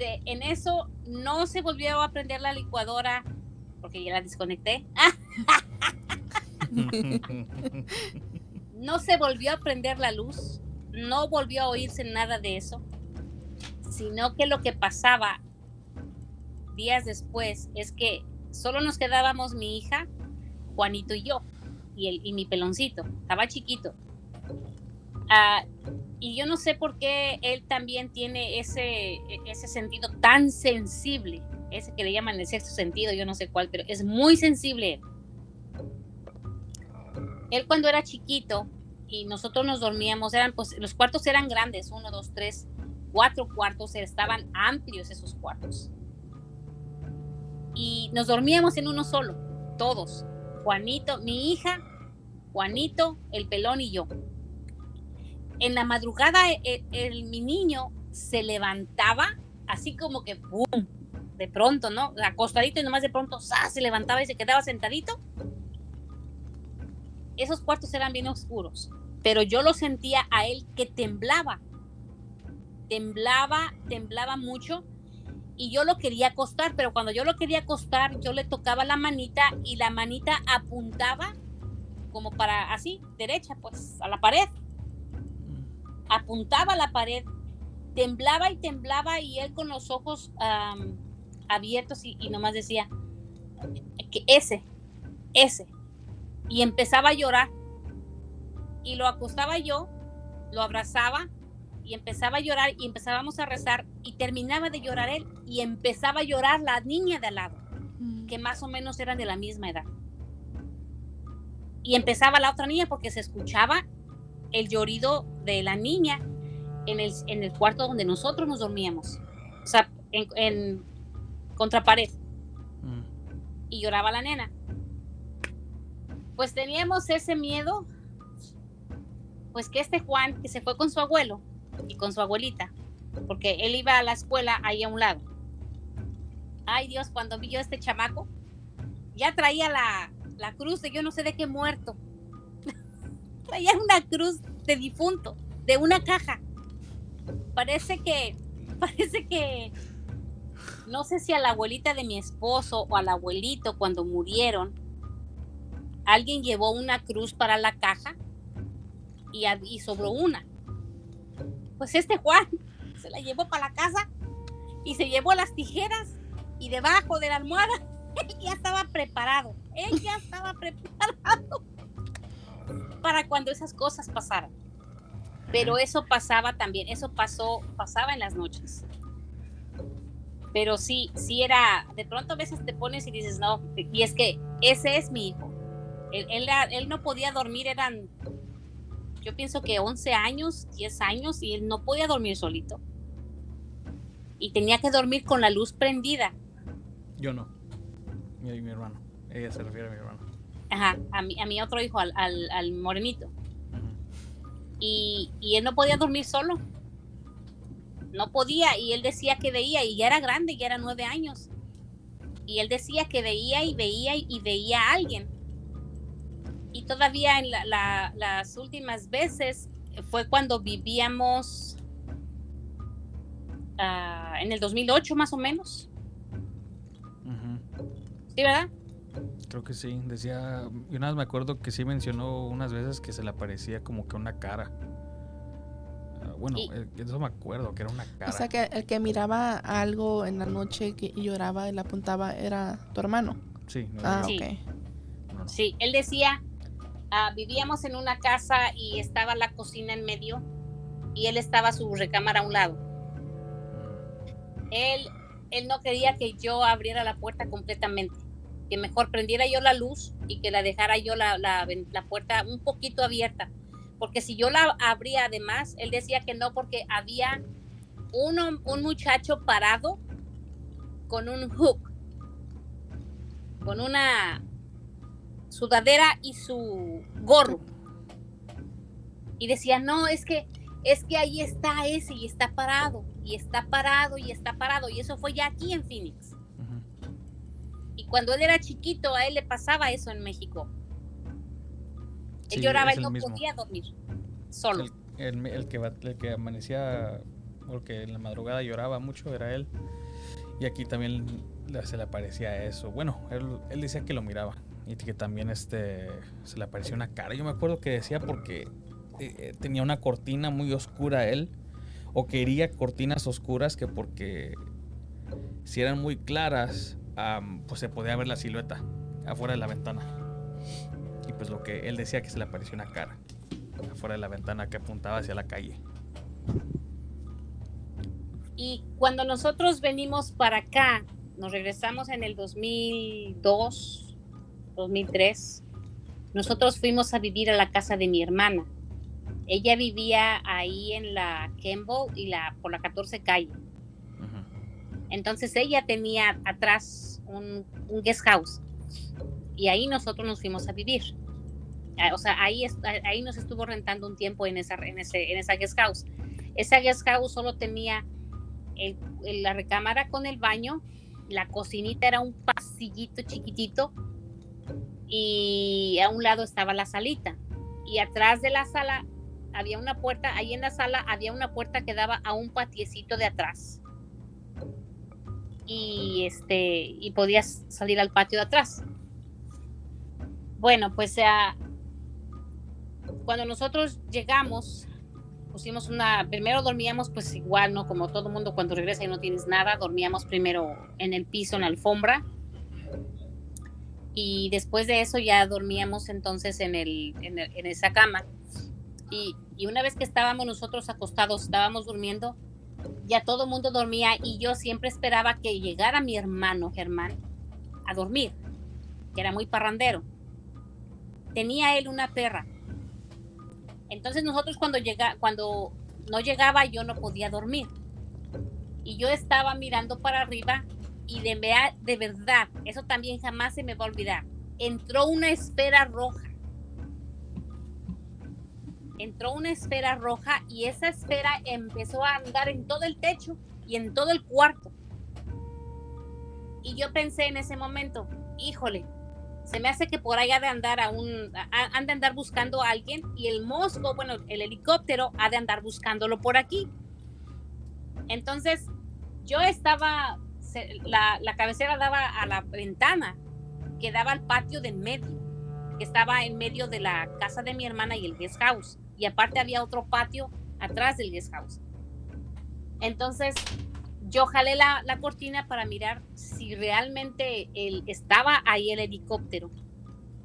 en eso no se volvió a prender la licuadora porque ya la desconecté. no se volvió a prender la luz, no volvió a oírse nada de eso, sino que lo que pasaba días después es que solo nos quedábamos mi hija, Juanito y yo, y, el, y mi peloncito, estaba chiquito. Ah, y yo no sé por qué él también tiene ese, ese sentido tan sensible, ese que le llaman el sexto sentido, yo no sé cuál, pero es muy sensible. Él cuando era chiquito y nosotros nos dormíamos, eran pues los cuartos eran grandes, uno, dos, tres, cuatro cuartos, estaban amplios esos cuartos. Y nos dormíamos en uno solo, todos. Juanito, mi hija, Juanito, el pelón y yo en la madrugada eh, el, mi niño se levantaba así como que ¡pum! De pronto, ¿no? Acostadito y nomás de pronto se levantaba y se quedaba sentadito. Esos cuartos eran bien oscuros, pero yo lo sentía a él que temblaba. Temblaba, temblaba mucho y yo lo quería acostar, pero cuando yo lo quería acostar, yo le tocaba la manita y la manita apuntaba como para así, derecha, pues a la pared apuntaba a la pared, temblaba y temblaba y él con los ojos abiertos y, nomás decía que ese, ese. Y empezaba a llorar. Y lo acostaba yo, lo abrazaba y empezaba a llorar y empezábamos a rezar y terminaba de llorar él y empezaba a llorar la niña de al lado, mm. que más o menos eran de la misma edad. Y empezaba la otra niña porque se escuchaba el llorido de la niña en el, en el cuarto donde nosotros nos dormíamos. O sea, en, en contra pared. Mm. Y lloraba la nena. Pues teníamos ese miedo, pues que este Juan, que se fue con su abuelo y con su abuelita, porque él iba a la escuela ahí a un lado. Ay Dios, cuando vi yo a este chamaco, ya traía la, la cruz de yo no sé de qué muerto traía una cruz de difunto, de una caja. Parece que, parece que, no sé si a la abuelita de mi esposo o al abuelito cuando murieron, alguien llevó una cruz para la caja y, y sobró una. Pues este Juan se la llevó para la casa y se llevó las tijeras y debajo de la almohada él ya estaba preparado. Él ya estaba preparado para cuando esas cosas pasaran. Pero eso pasaba también, eso pasó, pasaba en las noches. Pero sí, sí era, de pronto a veces te pones y dices, no, y es que ese es mi hijo. Él, él, no podía dormir, eran, yo pienso que 11 años, 10 años, y él no podía dormir solito. Y tenía que dormir con la luz prendida. Yo no. Y mi hermano. Ella se refiere a mi hermano. Ajá, a mi, a mi otro hijo, al, al, morenito. Y, y, él no podía dormir solo. No podía, y él decía que veía, y ya era grande, ya era nueve años. Y él decía que veía y veía y veía a alguien. Y todavía en la, las últimas veces fue cuando vivíamos uh, en el 2008 más o menos. ¿Sí, verdad? Creo que sí. Decía, y una vez me acuerdo que sí mencionó unas veces que se le aparecía como que una cara. Bueno, eh, eso me acuerdo, que era una cara. O sea, que el que miraba algo en la noche y lloraba y le apuntaba era tu hermano. Sí. ah, sí. Sí, él decía, ah, vivíamos en una casa y estaba la cocina en medio y él estaba su recámara a un lado. Él, él no quería que yo abriera la puerta completamente que mejor prendiera yo la luz y que la dejara yo la, la, puerta un poquito abierta. Porque si yo la abría además, él decía que no porque había un, un muchacho parado con un hook, con una sudadera y su gorro. Y decía, no, es que, es que ahí está ese y está parado, y está parado, y está parado. Y eso fue ya aquí en Phoenix. Y cuando él era chiquito, a él le pasaba eso en México. Él Sí, lloraba, él no mismo. podía dormir solo. El, el- el que, va- el que amanecía, porque en la madrugada lloraba mucho, era él. Y aquí también se le aparecía eso. Bueno, él, él decía que lo miraba. Y que también este, se le aparecía una cara. Yo me acuerdo que decía porque eh, eh, tenía una cortina muy oscura él. O quería cortinas oscuras que porque si eran muy claras, am, pues se podía ver la silueta afuera de la ventana. Y pues lo que él decía que se le apareció una cara afuera de la ventana que apuntaba hacia la calle. Y cuando nosotros venimos para acá, nos regresamos en el 2002, 2003, nosotros fuimos a vivir a la casa de mi hermana. Ella vivía ahí en la Campbell y la por la 14 calle. Entonces ella tenía atrás un, un guest house y ahí nosotros nos fuimos a vivir. Ah, O sea, ahí, es- ahí nos estuvo rentando un tiempo en esa, en, ese, en esa guest house. Esa guest house solo tenía la recámara con el baño, la cocinita era un pasillito chiquitito y a un lado estaba la salita. Y atrás de la sala había una puerta, ahí en la sala había una puerta que daba a un patiecito de atrás y este y podías salir al patio de atrás. Bueno, pues cuando nosotros llegamos, pusimos una, primero dormíamos pues igual, ¿no? Como todo mundo cuando regresa y no tienes nada, dormíamos primero en el piso, en la alfombra. Y después de eso ya dormíamos entonces en, el, en, esa cama. Y, y una vez que estábamos nosotros acostados, estábamos durmiendo, ya todo el mundo dormía y yo siempre esperaba que llegara mi hermano Germán a dormir, que era muy parrandero. Tenía él una perra. Entonces nosotros cuando llega, cuando no llegaba yo no podía dormir. Y yo estaba mirando para arriba y de, de verdad, eso también jamás se me va a olvidar. Entró una esfera roja. Entró una esfera roja y esa esfera empezó a andar en todo el techo y en todo el cuarto. Y yo pensé en ese momento, híjole, se me hace que por ahí ha de andar a un, a- han de andar buscando a alguien y el mosco, bueno, el helicóptero ha de andar buscándolo por aquí. Entonces, yo estaba, la, la cabecera daba a la ventana que daba al patio de en medio, que estaba en medio de la casa de mi hermana y el guest house. Y aparte había otro patio atrás del guest house. Entonces, yo jalé la, la cortina para mirar si realmente el, estaba ahí el helicóptero.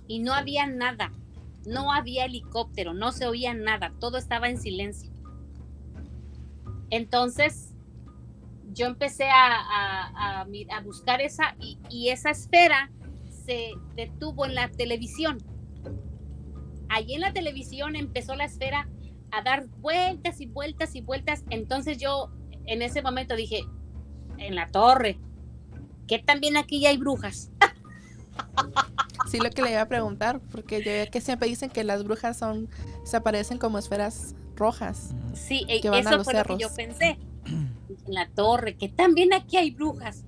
Y no había nada. No había helicóptero, no se oía nada, todo estaba en silencio. Entonces, yo empecé a, a- a a buscar esa y, y esa esfera se detuvo en la televisión. Allí en la televisión empezó la esfera a dar vueltas y vueltas y vueltas. Entonces yo en ese momento dije, en la torre, que también aquí ya hay brujas. Sí, lo que le iba a preguntar, porque yo que siempre dicen que las brujas son, se aparecen como esferas rojas. Sí, e- Que van a eso los fue lo que cerros. yo pensé. En la torre, que también aquí hay brujas.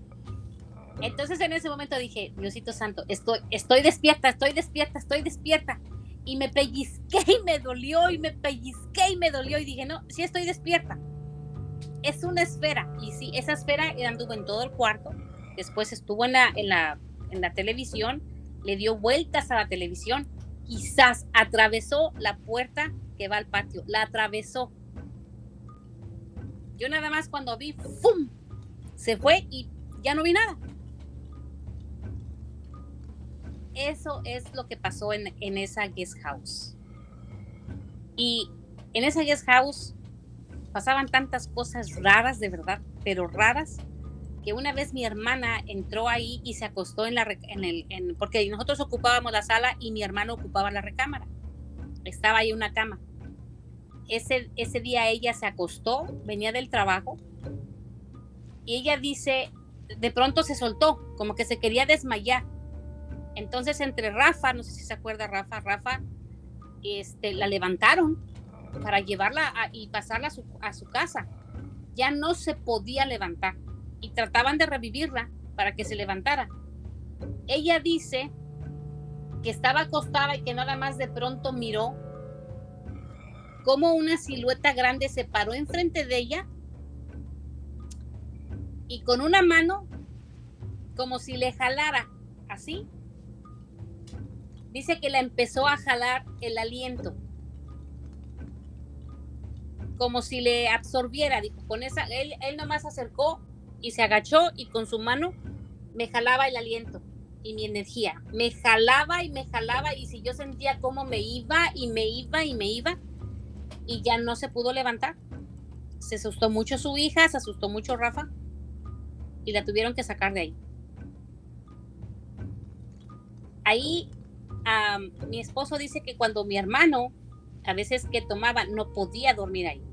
Entonces en ese momento dije, Diosito Santo, estoy, estoy despierta, estoy despierta, estoy despierta. Y me pellizqué y me dolió y me pellizqué y me dolió y dije, no, sí estoy despierta. Es una esfera. Y sí, esa esfera anduvo en todo el cuarto. Después estuvo en la, en la, en la televisión, le dio vueltas a la televisión. Quizás atravesó la puerta que va al patio, la atravesó. Yo nada más cuando vi, ¡fum! Se fue y ya no vi nada. Eso es lo que pasó en, en esa guest house. Y en esa guest house pasaban tantas cosas raras, de verdad, pero raras, que una vez mi hermana entró ahí y se acostó en la, en el, porque nosotros ocupábamos la sala y mi hermano ocupaba la recámara. Estaba ahí una cama. ese, ese día ella se acostó, venía del trabajo, y ella dice, de pronto se soltó, como que se quería desmayar. Entonces entre Rafa, no sé si se acuerda Rafa, Rafa, este, la levantaron para llevarla y pasarla a su, a su casa. Ya no se podía levantar y trataban de revivirla para que se levantara. Ella dice que estaba acostada y que nada más de pronto miró como una silueta grande se paró enfrente de ella y con una mano como si le jalara así. Dice que la empezó a jalar el aliento. Como si le absorbiera, dijo, con esa, él, él nomás acercó y se agachó y con su mano me jalaba el aliento y mi energía. Me jalaba y me jalaba y si yo sentía cómo me iba y me iba y me iba y ya no se pudo levantar. Se asustó mucho su hija, se asustó mucho Rafa y la tuvieron que sacar de ahí. Ahí mi esposo dice que cuando mi hermano, a veces que tomaba, no podía dormir ahí.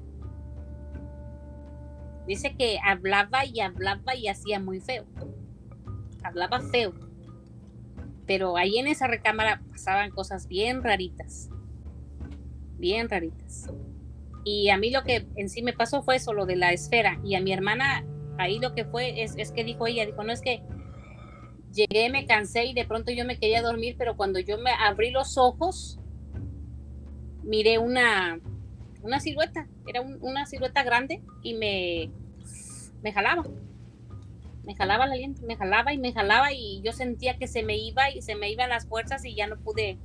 Dice que hablaba y hablaba y hacía muy feo. Hablaba feo. Pero ahí en esa recámara pasaban cosas bien raritas. Bien raritas. Y a mí lo que en sí me pasó fue eso, lo de la esfera. Y a mi hermana, ahí lo que fue es, que dijo ella, dijo, no es que llegué, me cansé y de pronto yo me quería dormir, pero cuando yo me abrí los ojos, miré una, una silueta, era una silueta grande y me, me jalaba. Me jalaba el aliento, me jalaba y me jalaba y yo sentía que se me iba y se me iban las fuerzas y ya no pude,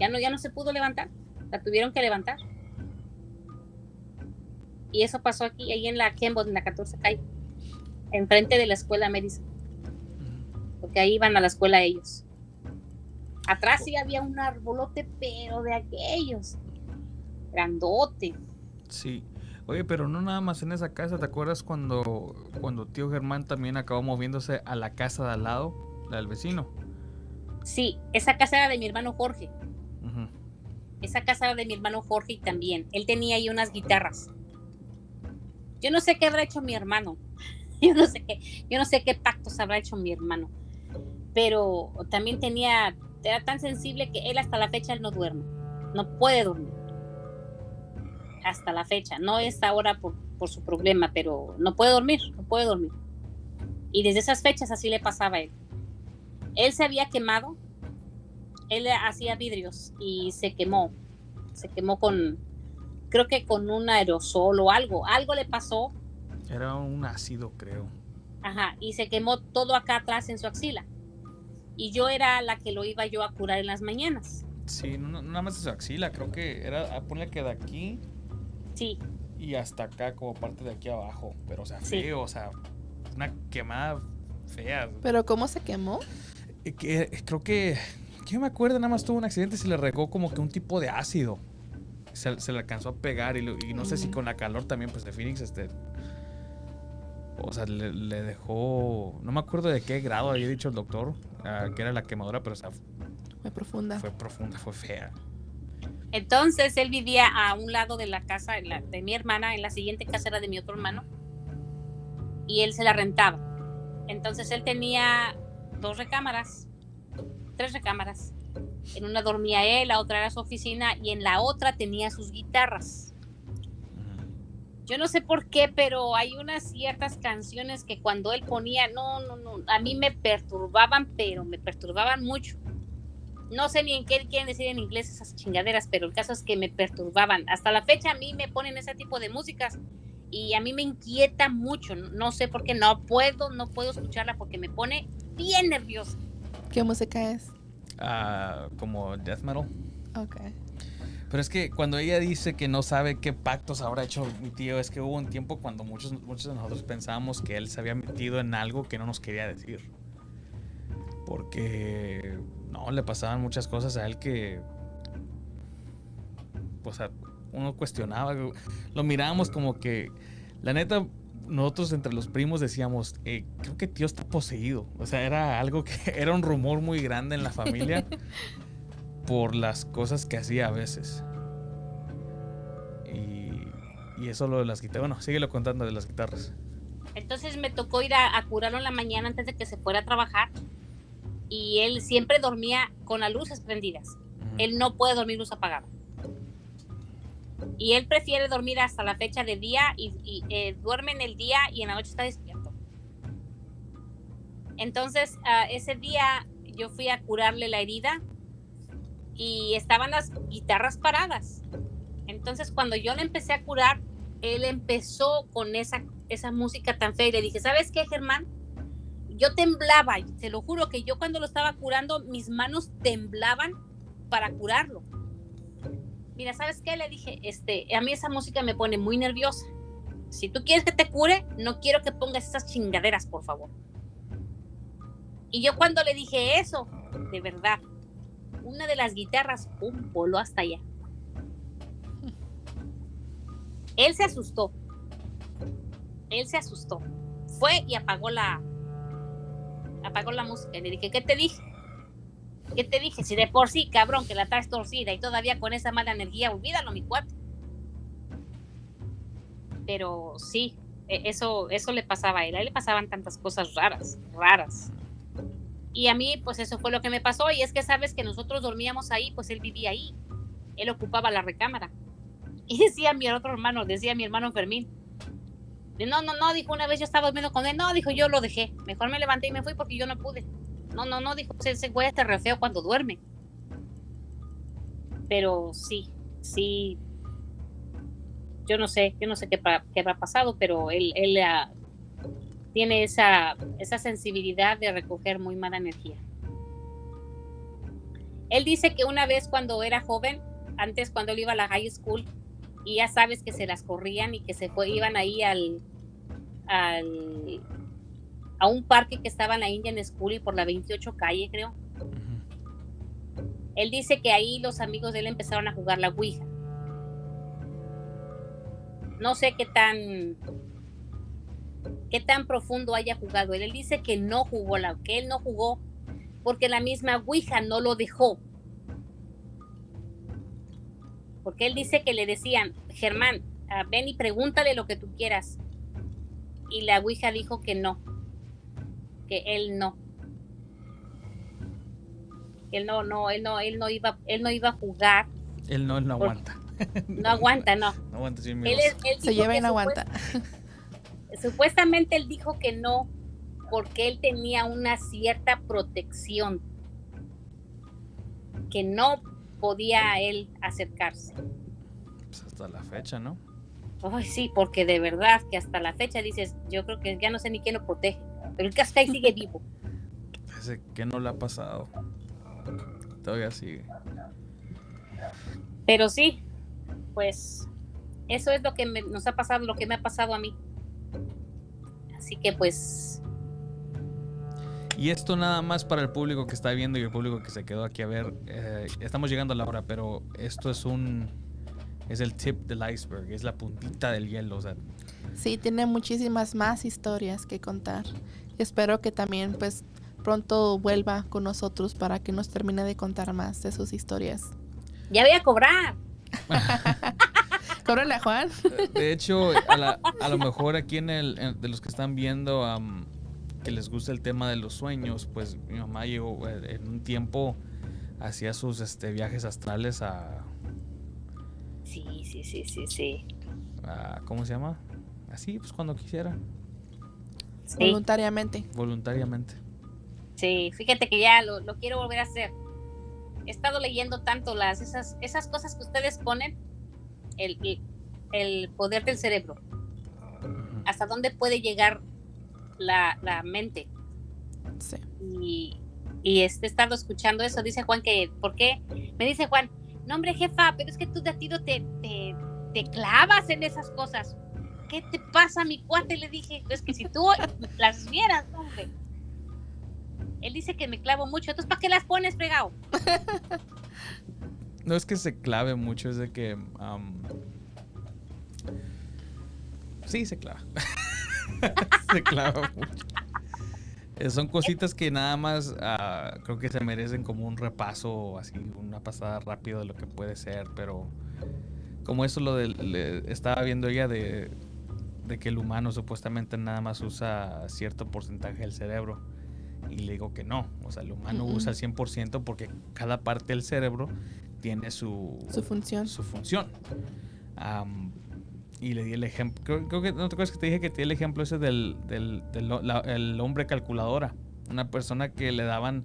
ya no, ya no se pudo levantar. La tuvieron que levantar. Y eso pasó aquí, ahí en la Kenwood, en la 14 calle, enfrente de la escuela Medicine porque ahí iban a la escuela ellos. Atrás sí había un arbolote, pero de aquellos, grandote. Sí. Oye, pero no nada más en esa casa, ¿te acuerdas cuando, cuando tío Germán también acabó moviéndose a la casa de al lado, la del vecino? Sí, esa casa era de mi hermano Jorge. Esa casa era de mi hermano Jorge también. Él tenía ahí unas guitarras. Yo no sé qué habrá hecho mi hermano. Yo no sé qué, yo no sé qué pactos habrá hecho mi hermano pero también tenía, era tan sensible que él hasta la fecha él no duerme, no puede dormir. Hasta la fecha, no es ahora por, por su problema, pero no puede dormir, no puede dormir. Y desde esas fechas así le pasaba a él. Él se había quemado, él hacía vidrios y se quemó, se quemó con, creo que con un aerosol o algo, algo le pasó. Era un ácido, creo. Ajá, y se quemó todo acá atrás en su axila y yo era la que lo iba yo a curar en las mañanas. Sí, no, nada más de su axila, creo que era, ah, ponle que de aquí. Sí. Y hasta acá, como parte de aquí abajo. Pero, o sea, feo, o sea, una quemada fea. ¿Pero cómo se quemó? Eh, que, eh, creo que. Yo me acuerdo, nada más tuvo un accidente y se le regó como que un tipo de ácido. Se, le alcanzó a pegar y, y no sé si con la calor también, pues de Phoenix, este, o sea, le, dejó, no me acuerdo de qué grado había dicho el doctor, ah, que era la quemadura, pero o sea, fue profunda. Fue profunda, fue fea. Entonces él vivía a un lado de la casa de mi hermana, en la siguiente casa era de mi otro hermano, y él se la rentaba. Entonces él tenía dos recámaras, tres recámaras. En una dormía él, la otra era su oficina y en la otra tenía sus guitarras yo no sé por qué, pero hay unas ciertas canciones que cuando él ponía, no, no, no, a mí me perturbaban, pero me perturbaban mucho. No sé ni en qué quieren decir en inglés esas chingaderas, pero el caso es que me perturbaban. Hasta la fecha a mí me ponen ese tipo de músicas y a mí me inquieta mucho. No sé por qué no puedo, no puedo escucharla porque me pone bien nerviosa. ¿Qué música es? Ah, como death metal. Ok. Pero es que cuando ella dice que no sabe qué pactos habrá hecho mi tío, es que hubo un tiempo cuando muchos, muchos de nosotros pensábamos que él se había metido en algo que no nos quería decir. Porque no, le pasaban muchas cosas a él que. O sea, uno cuestionaba. Lo mirábamos como que. La neta, nosotros entre los primos decíamos, eh, creo que tío está poseído. O sea, era algo que era un rumor muy grande en la familia. por las cosas que hacía a veces. Y Y eso lo de las guitarras. Bueno, síguelo contando de las guitarras. Entonces me tocó ir a, a curarlo en la mañana antes de que se fuera a trabajar. Y él siempre dormía con las luces prendidas. Él no puede dormir luz apagada. Y él prefiere dormir hasta la fecha de día y, y, eh, duerme en el día y en la noche está despierto. Entonces, ah, ese día yo fui a curarle la herida y estaban las guitarras paradas. Entonces, cuando yo le empecé a curar, él empezó con esa, esa música tan fea y le dije, ¿sabes qué, Germán? Yo temblaba, te lo juro que yo cuando lo estaba curando, mis manos temblaban para curarlo. Mira, ¿sabes qué? Le dije, este, a mí esa música me pone muy nerviosa. Si tú quieres que te cure, no quiero que pongas esas chingaderas, por favor. Y yo cuando le dije eso, de verdad, una de las guitarras, pum, voló hasta allá. Él se asustó. Él se asustó. Fue y apagó la apagó la música. Y le dije, ¿qué te dije? ¿Qué te dije? Si de por sí, cabrón, que la traes torcida y todavía con esa mala energía, olvídalo, mi cuate. Pero sí, e- eso, eso le pasaba a él. A él le pasaban tantas cosas raras, raras. Y a mí, pues eso fue lo que me pasó. Y es que sabes que nosotros dormíamos ahí, pues él vivía ahí. Él ocupaba la recámara. Y decía mi otro hermano, decía mi hermano Fermín. No, no, no, dijo una vez yo estaba durmiendo con él. No, dijo yo lo dejé. Mejor me levanté y me fui porque yo no pude. No, no, no, dijo ese güey está re feo cuando duerme. Pero sí, sí. Yo no sé, yo no sé qué, qué habrá pasado, pero él, él ah, tiene esa, esa sensibilidad de recoger muy mala energía. Él dice que una vez cuando era joven, antes cuando él iba a la high school, y ya sabes que se las corrían y que se fue, iban ahí al, al a un parque que estaba en la Indian School y por la 28 calle, creo. Él dice que ahí los amigos de él empezaron a jugar la Ouija. No sé qué tan qué tan profundo haya jugado él. Él dice que no jugó la, que él no jugó porque la misma Ouija no lo dejó. Porque él dice que le decían, Germán, ah, ven y pregúntale lo que tú quieras. Y la Ouija dijo que no, que él no. Él no, no, él no, él no iba, él no iba a jugar. Él no, él no aguanta. No aguanta, no. No aguanta, sí, Él, él Se lleva y no aguanta. Supuestamente él dijo que no porque él tenía una cierta protección que no podía él acercarse. Pues hasta la fecha, ¿no? Ay, sí, porque de verdad que hasta la fecha dices, yo creo que ya no sé ni quién lo protege, pero el Cascay sigue vivo. Ese que no le ha pasado. Todavía sigue. Pero sí, pues eso es lo que me- nos ha pasado, lo que me ha pasado a mí. Así que pues Y esto nada más para el público que está viendo y el público que se quedó aquí a ver. eh, estamos llegando a la hora, pero esto es un. Es el tip del iceberg, es la puntita del hielo. O sea, Sí, tiene muchísimas más historias que contar. Y espero que también pues pronto vuelva con nosotros para que nos termine de contar más de sus historias. ya voy a cobrar. Cóbrale a Juan. de hecho, a, la- a lo mejor aquí en el. en- de los que están viendo am, que les gusta el tema de los sueños, pues mi mamá llegó eh, en un tiempo. Hacía sus este, viajes astrales a, Sí, sí, sí, sí, sí. a- ¿Cómo se llama? Así, pues cuando quisiera, Sí, Voluntariamente. voluntariamente. sí, fíjate que ya lo, lo quiero volver a hacer. He estado leyendo tanto las esas, esas cosas que ustedes ponen, el, el- el poder del cerebro, hasta dónde puede llegar la, la mente. Sí. y, y este, he estado escuchando eso. Dice Juan que, ¿por qué? Me dice Juan, no hombre jefa, pero es que tú de a tiro te, te, te clavas en esas cosas. ¿Qué te pasa, mi cuate? Le dije, es que si tú las vieras, hombre. Él dice que me clavo mucho, entonces ¿para qué las pones, fregado? No es que se clave mucho, es de que. sí, se clava. se clava mucho. Eh, Son cositas que nada más ah, creo que se merecen como un repaso, así, una pasada rápida de lo que puede ser, pero como eso lo de, estaba viendo ella de, de que el humano supuestamente nada más usa cierto porcentaje del cerebro. Y le digo que no, o sea, el humano usa el 100% porque cada parte del cerebro tiene su, su función. Su función. Y le di el ejemplo, creo, que no te acuerdas que te dije que te di el ejemplo ese del, del, el hombre calculadora, una persona que le daban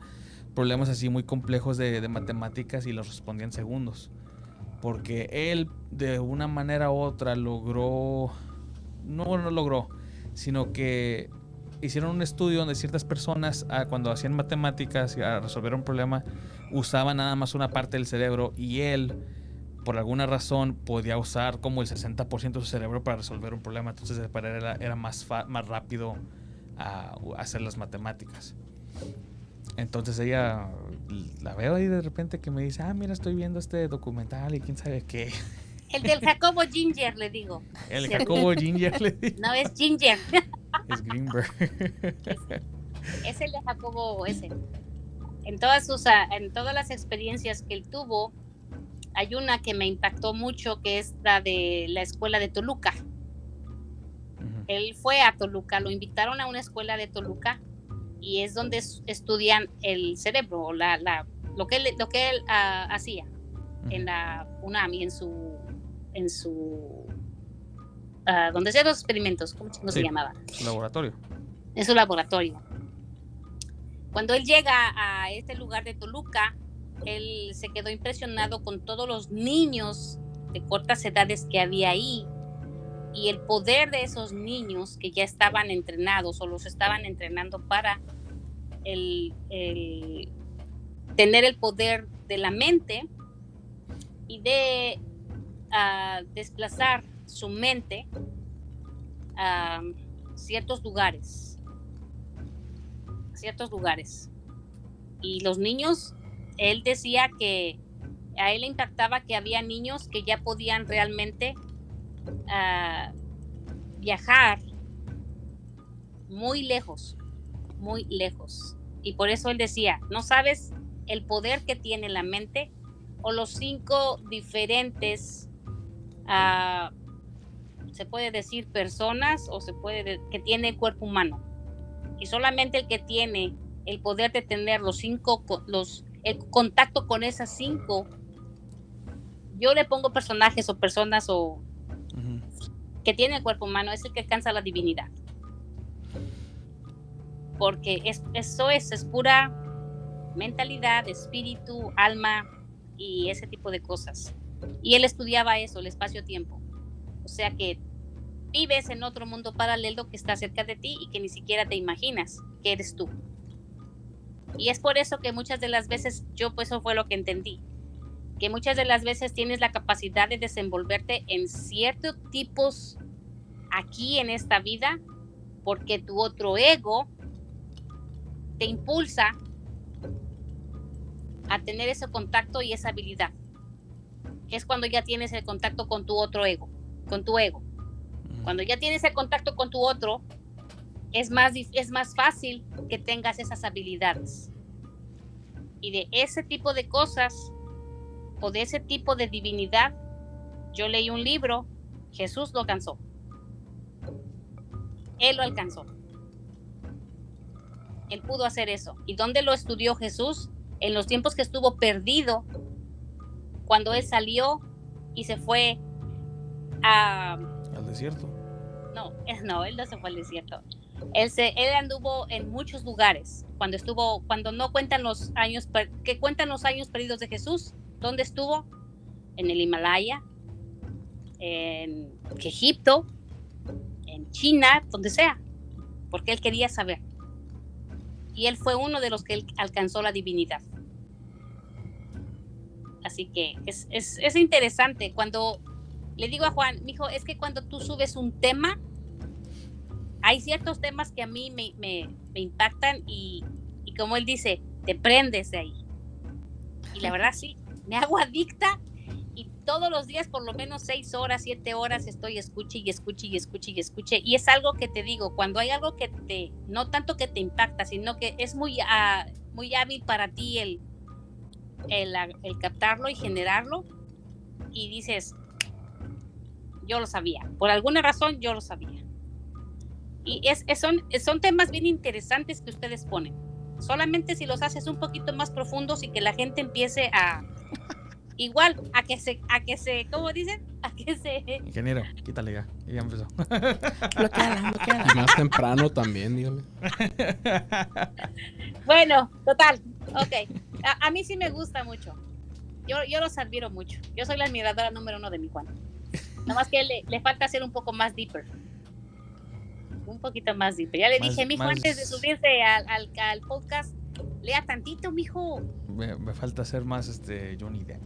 problemas así muy complejos de, de matemáticas y los respondía en segundos. Porque él de una manera u otra logró, no, no logró, sino que hicieron un estudio donde ciertas personas ah, cuando hacían matemáticas y a resolver un problema usaban nada más una parte del cerebro y él por alguna razón podía usar como el 60% de su cerebro para resolver un problema entonces para él era, más, más rápido a hacer las matemáticas. Entonces ella la veo ahí de repente que me dice ah mira estoy viendo este documental y quién sabe qué el del Jacobo Ginger le digo. El Jacobo Ginger le digo. No es Ginger. Es Greenberg. es, el de Jacobo ese. En todas, sus, ah, en todas las experiencias que él tuvo, hay una que me impactó mucho, que es la de la escuela de Toluca. Él fue a Toluca, lo invitaron a una escuela de Toluca y es donde estudian el cerebro, la, la, lo que él, lo que él ah, hacía en la UNAM y en su, en su donde hacía los experimentos, ¿cómo se llamaba? Su laboratorio. En su laboratorio. Cuando él llega a este lugar de Toluca, él se quedó impresionado con todos los niños de cortas edades que había ahí y el poder de esos niños que ya estaban entrenados o los estaban entrenando para el, tener el poder de la mente y de ah, desplazar su mente a ciertos lugares, ciertos lugares. Y los niños, él decía que a él le impactaba que había niños que ya podían realmente ah, viajar muy lejos, muy lejos. Y por eso él decía, no sabes el poder que tiene la mente o los cinco diferentes uh, se puede decir personas o se puede que tiene el cuerpo humano. Y solamente el que tiene el poder de tener los cinco, los, el contacto con esas cinco, yo le pongo personajes o personas o que tiene el cuerpo humano, es el que alcanza la divinidad. Porque es, eso es, es pura mentalidad, espíritu, alma y ese tipo de cosas. Y él estudiaba eso, el espacio-tiempo. O sea que vives en otro mundo paralelo que está cerca de ti y que ni siquiera te imaginas que eres tú. Y es por eso que muchas de las veces, yo pues eso fue lo que entendí, que muchas de las veces tienes la capacidad de desenvolverte en ciertos tipos aquí en esta vida, porque tu otro ego te impulsa a tener ese contacto y esa habilidad. Es cuando ya tienes el contacto con tu otro ego con tu ego. Cuando ya tienes el contacto con tu otro, es más, es más fácil que tengas esas habilidades. Y de ese tipo de cosas o de ese tipo de divinidad, yo leí un libro, Jesús lo alcanzó. Él lo alcanzó. Él pudo hacer eso. ¿Y dónde lo estudió Jesús? En los tiempos que estuvo perdido, cuando él salió y se fue al desierto. No, no, él no se fue al desierto. Él, él anduvo en muchos lugares. Cuando estuvo, cuando no cuentan los años, que cuentan los años perdidos de Jesús, ¿dónde estuvo? En el Himalaya, en Egipto, en China, donde sea, porque él quería saber. Y él fue uno de los que alcanzó la divinidad. Así que es, es, es interesante cuando le digo a Juan, mijo, es que cuando tú subes un tema, hay ciertos temas que a mí me, impactan y, como él dice, te prendes de ahí. Y la verdad sí, me hago adicta y todos los días por lo menos seis horas, siete horas estoy escuche y escuche y escuche y escuche. Y es algo que te digo, cuando hay algo que te, no tanto que te impacta, sino que es muy, uh, muy hábil para ti el, el, el captarlo y generarlo. Y dices, yo lo sabía. Por alguna razón, yo lo sabía. Y es, son, son temas bien interesantes que ustedes ponen. Solamente si los haces un poquito más profundos y que la gente empiece a, igual a que se, a que se, ¿cómo dicen? A que se. Ingeniero, quítale ya. Ya empezó. Y más temprano también, dígale. bueno, total. Ok. A, mí sí me gusta mucho. Yo, yo los admiro mucho. Yo soy la admiradora número uno de mi Juan. Nada más que le, le falta ser un poco más deeper. Un poquito más deeper. Ya le dije, mijo, antes de subirse al, al, al podcast, lea tantito, mijo. Me, me falta ser más este Johnny Depp.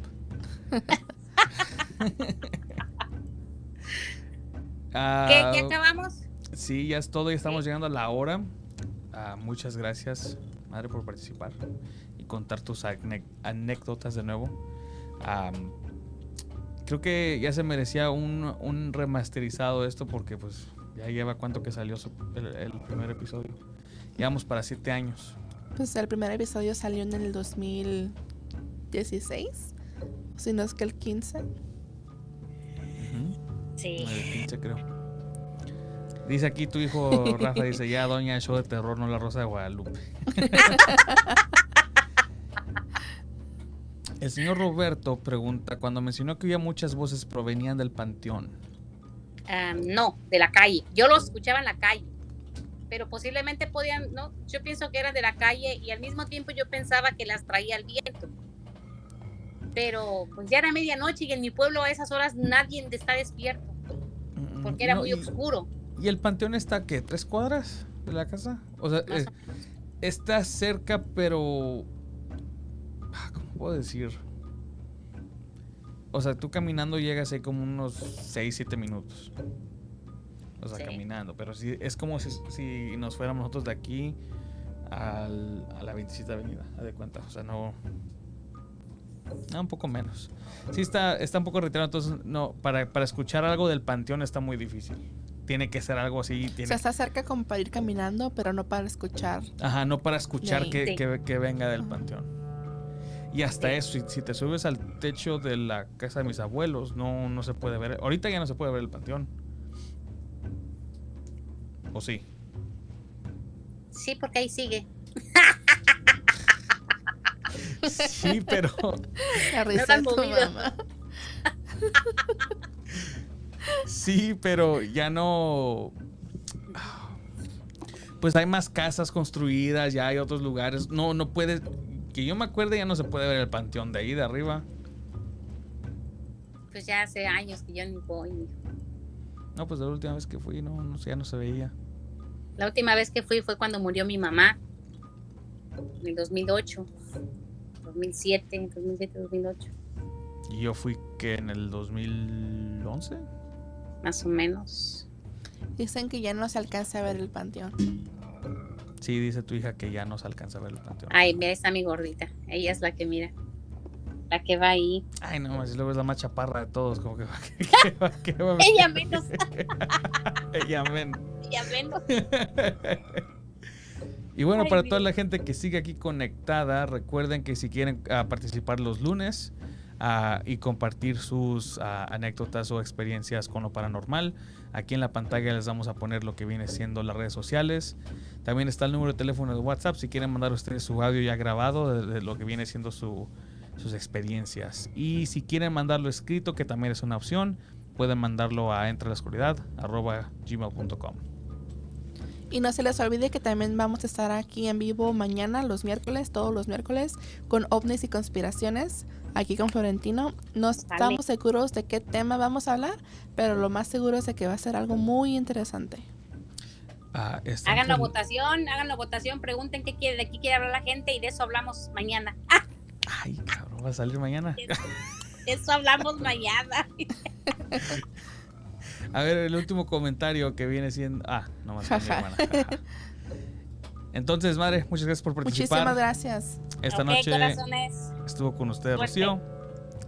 ¿Qué, ah, acabamos? Sí, ya es todo, ya estamos llegando a la hora. Ah, muchas gracias, madre, por participar y contar tus anécdotas de nuevo. creo que ya se merecía un, remasterizado esto porque pues ya lleva cuánto que salió el, el, primer episodio. Llevamos para siete años. Pues el primer episodio salió en el 2016 si no es que el 15. Sí. El 15 creo. Dice aquí tu hijo Rafa, dice ya doña show de terror, no la rosa de Guadalupe. el señor Roberto pregunta, cuando mencionó que había muchas voces provenían del panteón. No, de la calle. Yo los escuchaba en la calle. Pero posiblemente podían, no, yo pienso que eran de la calle y al mismo tiempo yo pensaba que las traía el viento pero pues ya era medianoche y en mi pueblo a esas horas nadie está despierto, mm, porque era muy oscuro. ¿Y el panteón está qué? ¿Tres cuadras de la casa? O sea, eh, está cerca, pero... Ah, ¿Cómo puedo decir? O sea, tú caminando llegas ahí como unos 6, 7 minutos. O sea, caminando. Pero sí, es como si, si, nos fuéramos nosotros de aquí al, a la 27 Avenida, de cuenta. O sea, no, Ah, un poco menos. Sí, está, está un poco retirado, entonces no, para, para escuchar algo del panteón está muy difícil. Tiene que ser algo así. Tiene... O sea, está cerca como para ir caminando, pero no para escuchar. Ajá, no para escuchar que, que, venga del panteón. Y hasta eso, si, te subes al techo de la casa de mis abuelos, no, no se puede ver. Ahorita ya no se puede ver el panteón. ¿O sí? Sí, porque ahí sigue. Sí, pero. Sí, pero ya no. Pues hay más casas construidas, ya hay otros lugares. No, no puedes. Que yo me acuerde, ya no se puede ver el panteón de ahí de arriba. Pues ya hace años que yo ni voy, No, pues la última vez que fui, no, no sé, ya no se veía. La última vez que fui fue cuando murió mi mamá. En el 2008. 2007, 2007, 2008. ¿Y yo fui que en el 2011? Más o menos. Dicen que ya no se alcanza a ver el panteón. Sí, dice tu hija que ya no se alcanza a ver el panteón. Ay, mira, está mi gordita. Ella es la que mira. La que va ahí. Ay, no, si luego es la más chaparra de todos, como que va, Ella menos. Ella menos. Ella menos. Y bueno, para toda la gente que sigue aquí conectada, recuerden que si quieren ah, participar los lunes ah, y compartir sus ah, anécdotas o experiencias con lo paranormal, aquí en la pantalla les vamos a poner lo que viene siendo las redes sociales. También está el número de teléfono de WhatsApp si quieren mandar ustedes su audio ya grabado de, lo que viene siendo sus experiencias. Y si quieren mandarlo escrito, que también es una opción, pueden mandarlo a gmail.com. Y no se les olvide que también vamos a estar aquí en vivo mañana, los miércoles, todos los miércoles, con ovnis y conspiraciones, aquí con Florentino. No estamos seguros de qué tema vamos a hablar, pero lo más seguro es de que va a ser algo muy interesante. Ah, hagan la votación, hagan la votación, pregunten qué quiere, de qué quiere hablar la gente y de eso hablamos mañana. Ay, cabrón, va a salir mañana. de eso hablamos mañana. A ver, el último comentario que viene siendo. Ah, no más. Entonces, madre, muchas gracias por participar. Muchísimas gracias. Esta noche estuvo con ustedes Rocío,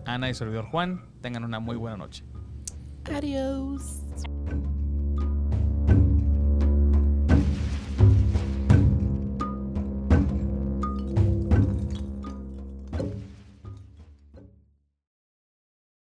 Ana y servidor Juan. Tengan una muy buena noche. Adiós.